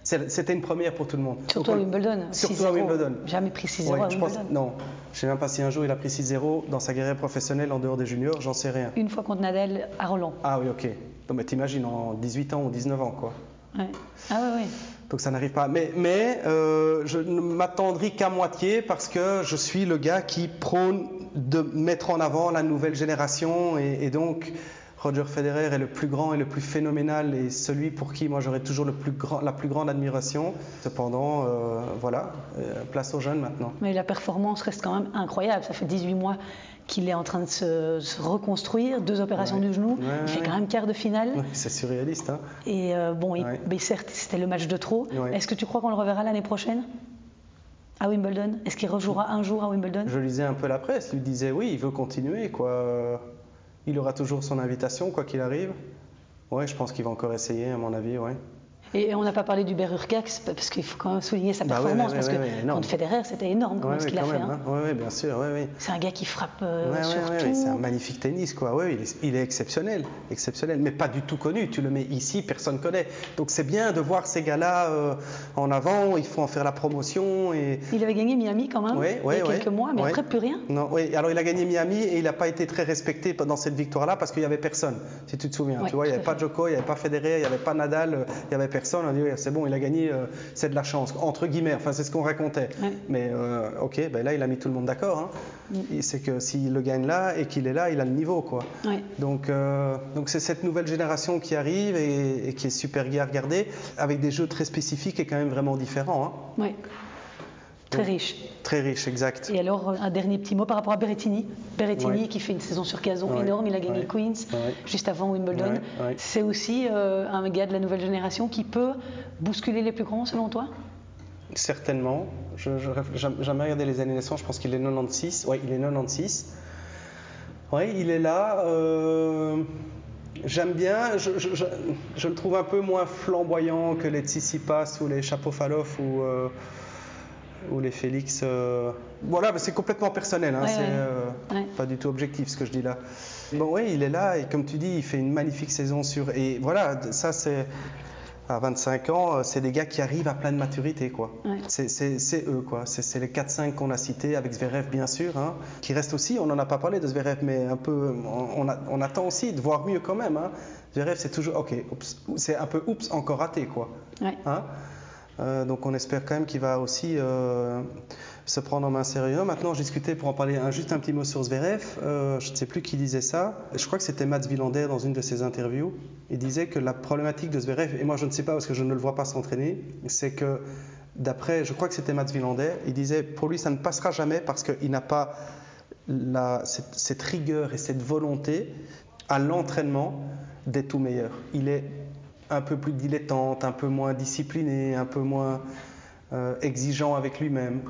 C'était une première pour tout le monde. Surtout Donc, à on- Wimbledon. Surtout à 6-0. Wimbledon. Jamais pris 6-0 Ouais, à je pense, non, je sais même pas si un jour il a pris 6-0 dans sa carrière professionnelle en dehors des juniors, j'en sais rien. Une fois contre Nadal à Roland. Ah oui, ok. Non, mais t'imagines en 18 ans ou 19 ans, quoi. Ouais. Ah oui, oui. Donc ça n'arrive pas. Mais, mais euh, je ne m'attendrai qu'à moitié parce que je suis le gars qui prône de mettre en avant la nouvelle génération et, et donc Roger Federer est le plus grand et le plus phénoménal et celui pour qui moi j'aurai toujours le plus grand, la plus grande admiration. Cependant, euh, voilà, euh, place aux jeunes maintenant. Mais la performance reste quand même incroyable. Ça fait 18 mois qu'il est en train de se, se reconstruire, deux opérations Ouais. du genou. Ouais, il fait quand même quart de finale. C'est surréaliste, hein. Et euh, bon, il- mais certes, c'était le match de trop. Est-ce que tu crois qu'on le reverra l'année prochaine? À Wimbledon? Est-ce qu'il rejouera un jour à Wimbledon? Je lisais un peu la presse, il disait oui, il veut continuer, quoi. Il aura toujours son invitation, quoi qu'il arrive. Ouais, je pense qu'il va encore essayer, à mon avis, ouais. Et on n'a pas parlé du Berurcax parce qu'il faut quand même souligner sa Bah ouais, performance ouais, parce que contre Federer, c'était énorme ce qu'il a fait. hein. hein. Ouais, bien sûr. C'est un gars qui frappe euh, sur tout. c'est un magnifique tennis, quoi. Ouais, il, est, il est exceptionnel, exceptionnel, mais pas du tout connu. Tu le mets ici, personne connaît. Donc c'est bien de voir ces gars-là euh, en avant. Il faut en faire la promotion et. Il avait gagné Miami quand même il y a quelques mois, mais après plus rien. Non, oui. Alors il a gagné Miami et il n'a pas été très respecté dans cette victoire-là parce qu'il n'y avait personne. Si tu te souviens, tu vois, il n'y avait pas Djoko, il n'y avait pas Federer, il n'y avait pas Nadal, euh, il n'y avait personne. On a dit c'est bon, il a gagné, euh, c'est de la chance entre guillemets. Enfin, c'est ce qu'on racontait. Ouais. Mais euh, ok, ben là il a mis tout le monde d'accord. Hein. Mm. C'est que s'il le gagne là et qu'il est là, il a le niveau, quoi. Ouais. Donc, euh, donc c'est cette nouvelle génération qui arrive et, et qui est super gai à regarder, avec des jeux très spécifiques et quand même vraiment différents. hein. Ouais. Très riche. Très riche, exact. Et alors, un dernier petit mot par rapport à Berrettini. Berrettini qui fait une saison sur gazon énorme, il a gagné Queens juste avant Wimbledon. C'est aussi euh, un gars de la nouvelle génération qui peut bousculer les plus grands selon toi? Certainement. Je n'ai jamais regardé les années naissances, je pense qu'il est 96. Oui, il est 96. Oui, il est là. Euh, j'aime bien. Je, le trouve un peu moins flamboyant que les Tsitsipas ou les Chapeau-Faloff ou. Euh, ou les Félix. Euh, voilà, c'est complètement personnel, hein, c'est euh, pas du tout objectif ce que je dis là. Bon, oui, il est là et comme tu dis, il fait une magnifique saison sur. Et voilà, ça c'est. À 25 ans, euh, c'est des gars qui arrivent à pleine maturité, quoi. C'est eux, quoi. C'est les 4-5 qu'on a cités, avec Zverev, bien sûr, hein, qui reste aussi, on n'en a pas parlé de Zverev, mais un peu, on, on attend aussi de voir mieux quand même. Hein. Zverev, c'est toujours, ok, c'est un peu oups, encore raté, quoi. Hein donc on espère quand même qu'il va aussi euh, se prendre en main sérieux. Maintenant, je discutais pour en parler juste un petit mot sur Zverev. Euh, je ne sais plus qui disait ça. Je crois que c'était Mats Wilander dans une de ses interviews. Il disait que la problématique de Zverev, et moi je ne sais pas parce que je ne le vois pas s'entraîner, c'est que d'après, je crois que c'était Mats Wilander, il disait pour lui ça ne passera jamais parce qu'il n'a pas cette, cette rigueur et cette volonté à l'entraînement d'être tout meilleur. Il est un peu plus dilettante, un peu moins discipliné, un peu moins euh, exigeant avec lui-même,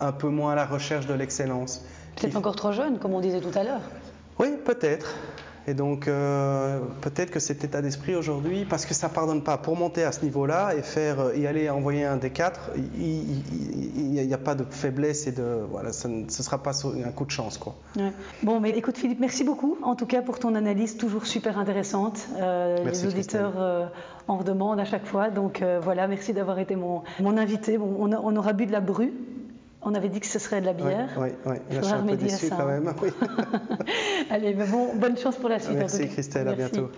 un peu moins à la recherche de l'excellence. Peut-être encore trop jeune, comme on disait tout à l'heure. Oui, peut-être. Et donc, euh, peut-être que cet état d'esprit aujourd'hui, parce que ça ne pardonne pas, pour monter à ce niveau-là et faire euh, y aller envoyer un D4, il n'y a, pas de faiblesse et de voilà, ce ne sera pas un coup de chance, quoi. Bon, mais écoute Philippe, merci beaucoup en tout cas pour ton analyse toujours super intéressante. Euh, les auditeurs en redemandent à chaque fois, donc voilà, merci d'avoir été mon, mon invité. Bon, on, on aura bu de la bru, on avait dit que ce serait de la bière. Oui, oui, oui. je suis un peu déçu quand même. Allez, bon, bonne chance pour la suite. Merci Christelle, à bientôt.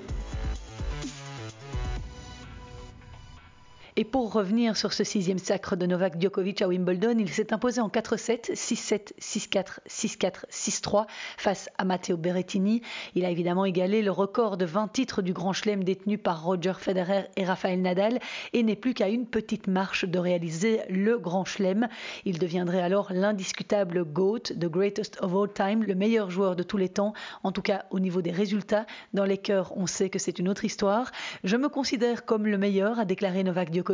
Et pour revenir sur ce sixième sacre de Novak Djokovic à Wimbledon, il s'est imposé en 4-7, 6-7, 6-4, 6-4, 6-3 face à Matteo Berrettini. Il a évidemment égalé le record de 20 titres du Grand Chelem détenu par Roger Federer et Rafael Nadal et n'est plus qu'à une petite marche de réaliser le Grand Chelem. Il deviendrait alors l'indiscutable GOAT, the greatest of all time, le meilleur joueur de tous les temps, en tout cas au niveau des résultats. Dans les cœurs, on sait que c'est une autre histoire. Je me considère comme le meilleur, a déclaré Novak Djokovic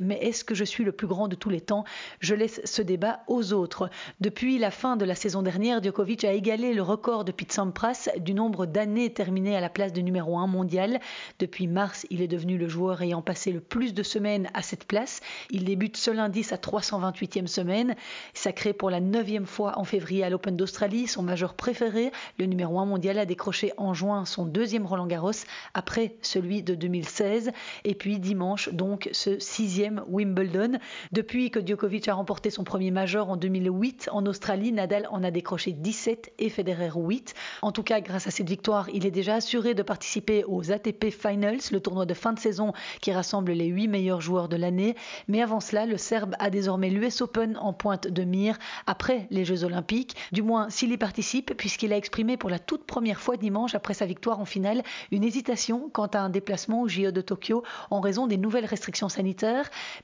mais est-ce que je suis le plus grand de tous les temps? Je laisse ce débat aux autres. Depuis la fin de la saison dernière, Djokovic a égalé le record de Pete Sampras du nombre d'années terminées à la place de numéro 1 mondial. Depuis mars, il est devenu le joueur ayant passé le plus de semaines à cette place. Il débute ce lundi sa 328e semaine, sacré pour la neuvième fois en février à l'Open d'Australie, son majeur préféré. Le numéro 1 mondial a décroché en juin son deuxième Roland Garros après celui de 2016. Et puis dimanche, donc, ce sixième Wimbledon. Depuis que Djokovic a remporté son premier majeur en 2008 en Australie, Nadal en a décroché 17 et Federer 8. En tout cas, grâce à cette victoire, il est déjà assuré de participer aux ATP Finals, le tournoi de fin de saison qui rassemble les 8 meilleurs joueurs de l'année. Mais avant cela, le Serbe a désormais l'US Open en pointe de mire après les Jeux Olympiques. Du moins, s'il y participe, puisqu'il a exprimé pour la toute première fois dimanche après sa victoire en finale une hésitation quant à un déplacement au JO de Tokyo en raison des nouvelles restrictions sanitaires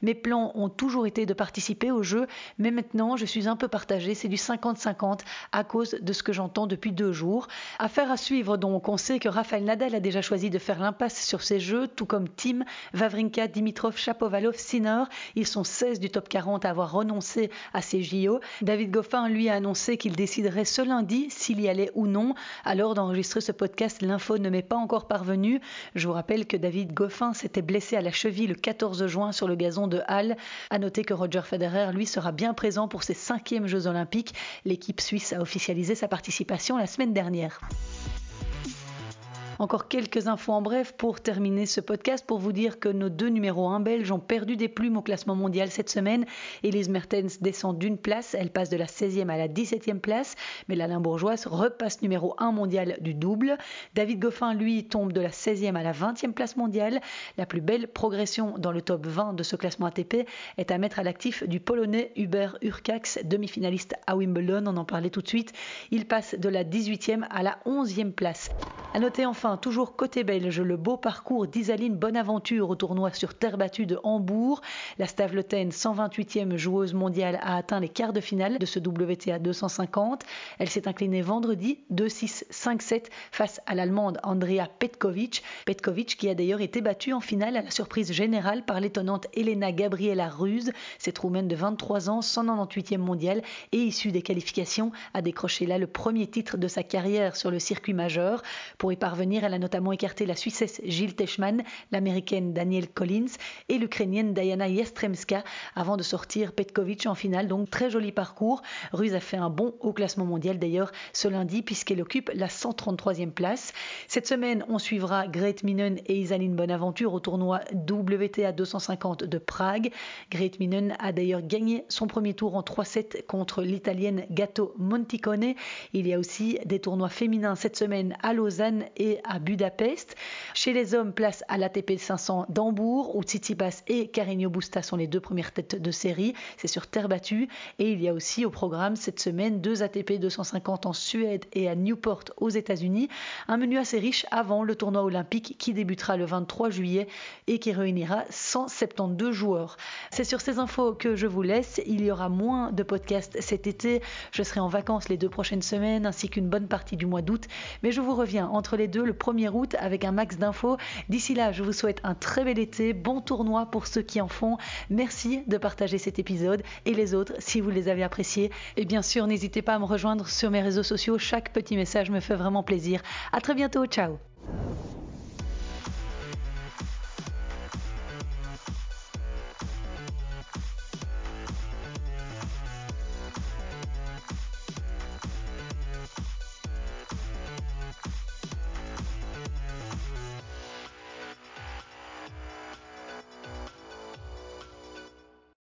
mes plans ont toujours été de participer au jeu, mais maintenant je suis un peu partagée. C'est du 50-50 à cause de ce que j'entends depuis deux jours. Affaire à suivre donc. On sait que Rafael Nadal a déjà choisi de faire l'impasse sur ces jeux, tout comme Tim, Vavrinka, Dimitrov, Chapovalov, Sinner. Ils sont 16 du top 40 à avoir renoncé à ces JO. David Goffin, lui, a annoncé qu'il déciderait ce lundi s'il y allait ou non. Alors d'enregistrer ce podcast, l'info ne m'est pas encore parvenue. Je vous rappelle que David Goffin s'était blessé à la cheville le 14 juin sur le gazon de Halle. À noter que Roger Federer, lui, sera bien présent pour ses cinquièmes Jeux Olympiques. L'équipe suisse a officialisé sa participation la semaine dernière. Encore quelques infos en bref pour terminer ce podcast pour vous dire que nos deux numéros 1 belges ont perdu des plumes au classement mondial cette semaine. Elise Mertens descend d'une place, elle passe de la 16e à la 17e place, mais la Limbourgeoise repasse numéro 1 mondial du double. David Goffin, lui, tombe de la 16e à la 20e place mondiale. La plus belle progression dans le top 20 de ce classement ATP est à mettre à l'actif du Polonais Hubert Urcax, demi-finaliste à Wimbledon, on en parlait tout de suite. Il passe de la 18e à la 11e place. À noter enfin enfin, toujours côté belge, le beau parcours d'Isaline Bonaventure au tournoi sur terre battue de Hambourg. La Stavletaine, 128e joueuse mondiale, a atteint les quarts de finale de ce WTA 250. Elle s'est inclinée vendredi 2-6, 5-7 face à l'Allemande Andrea Petkovic. Petkovic qui a d'ailleurs été battue en finale à la surprise générale par l'étonnante Elena Gabriela Ruse. Cette roumaine de 23 ans, 198e mondiale et issue des qualifications, a décroché là le premier titre de sa carrière sur le circuit majeur. Pour y parvenir, elle a notamment écarté la Suissesse Gilles Techman, l'Américaine Danielle Collins et l'Ukrainienne Diana Yastremska avant de sortir Petkovic en finale. Donc très joli parcours. Ruse a fait un bon au classement mondial d'ailleurs ce lundi puisqu'elle occupe la 133e place. Cette semaine, on suivra Grete Minen et Isaline Bonaventure au tournoi WTA 250 de Prague. Grete Minen a d'ailleurs gagné son premier tour en 3-7 contre l'Italienne Gatto Monticone. Il y a aussi des tournois féminins cette semaine à Lausanne et à Budapest. Chez les hommes, place à l'ATP 500 d'Hambourg où Tsitsipas et Carreño Busta sont les deux premières têtes de série. C'est sur terre battue. Et il y a aussi au programme cette semaine deux ATP 250 en Suède et à Newport aux États-Unis. Un menu assez riche avant le tournoi olympique qui débutera le 23 juillet et qui réunira 172 joueurs. C'est sur ces infos que je vous laisse. Il y aura moins de podcasts cet été. Je serai en vacances les deux prochaines semaines ainsi qu'une bonne partie du mois d'août. Mais je vous reviens entre les deux le 1er août avec un max d'infos. D'ici là, je vous souhaite un très bel été, bon tournoi pour ceux qui en font. Merci de partager cet épisode et les autres si vous les avez appréciés. Et bien sûr, n'hésitez pas à me rejoindre sur mes réseaux sociaux. Chaque petit message me fait vraiment plaisir. À très bientôt. Ciao.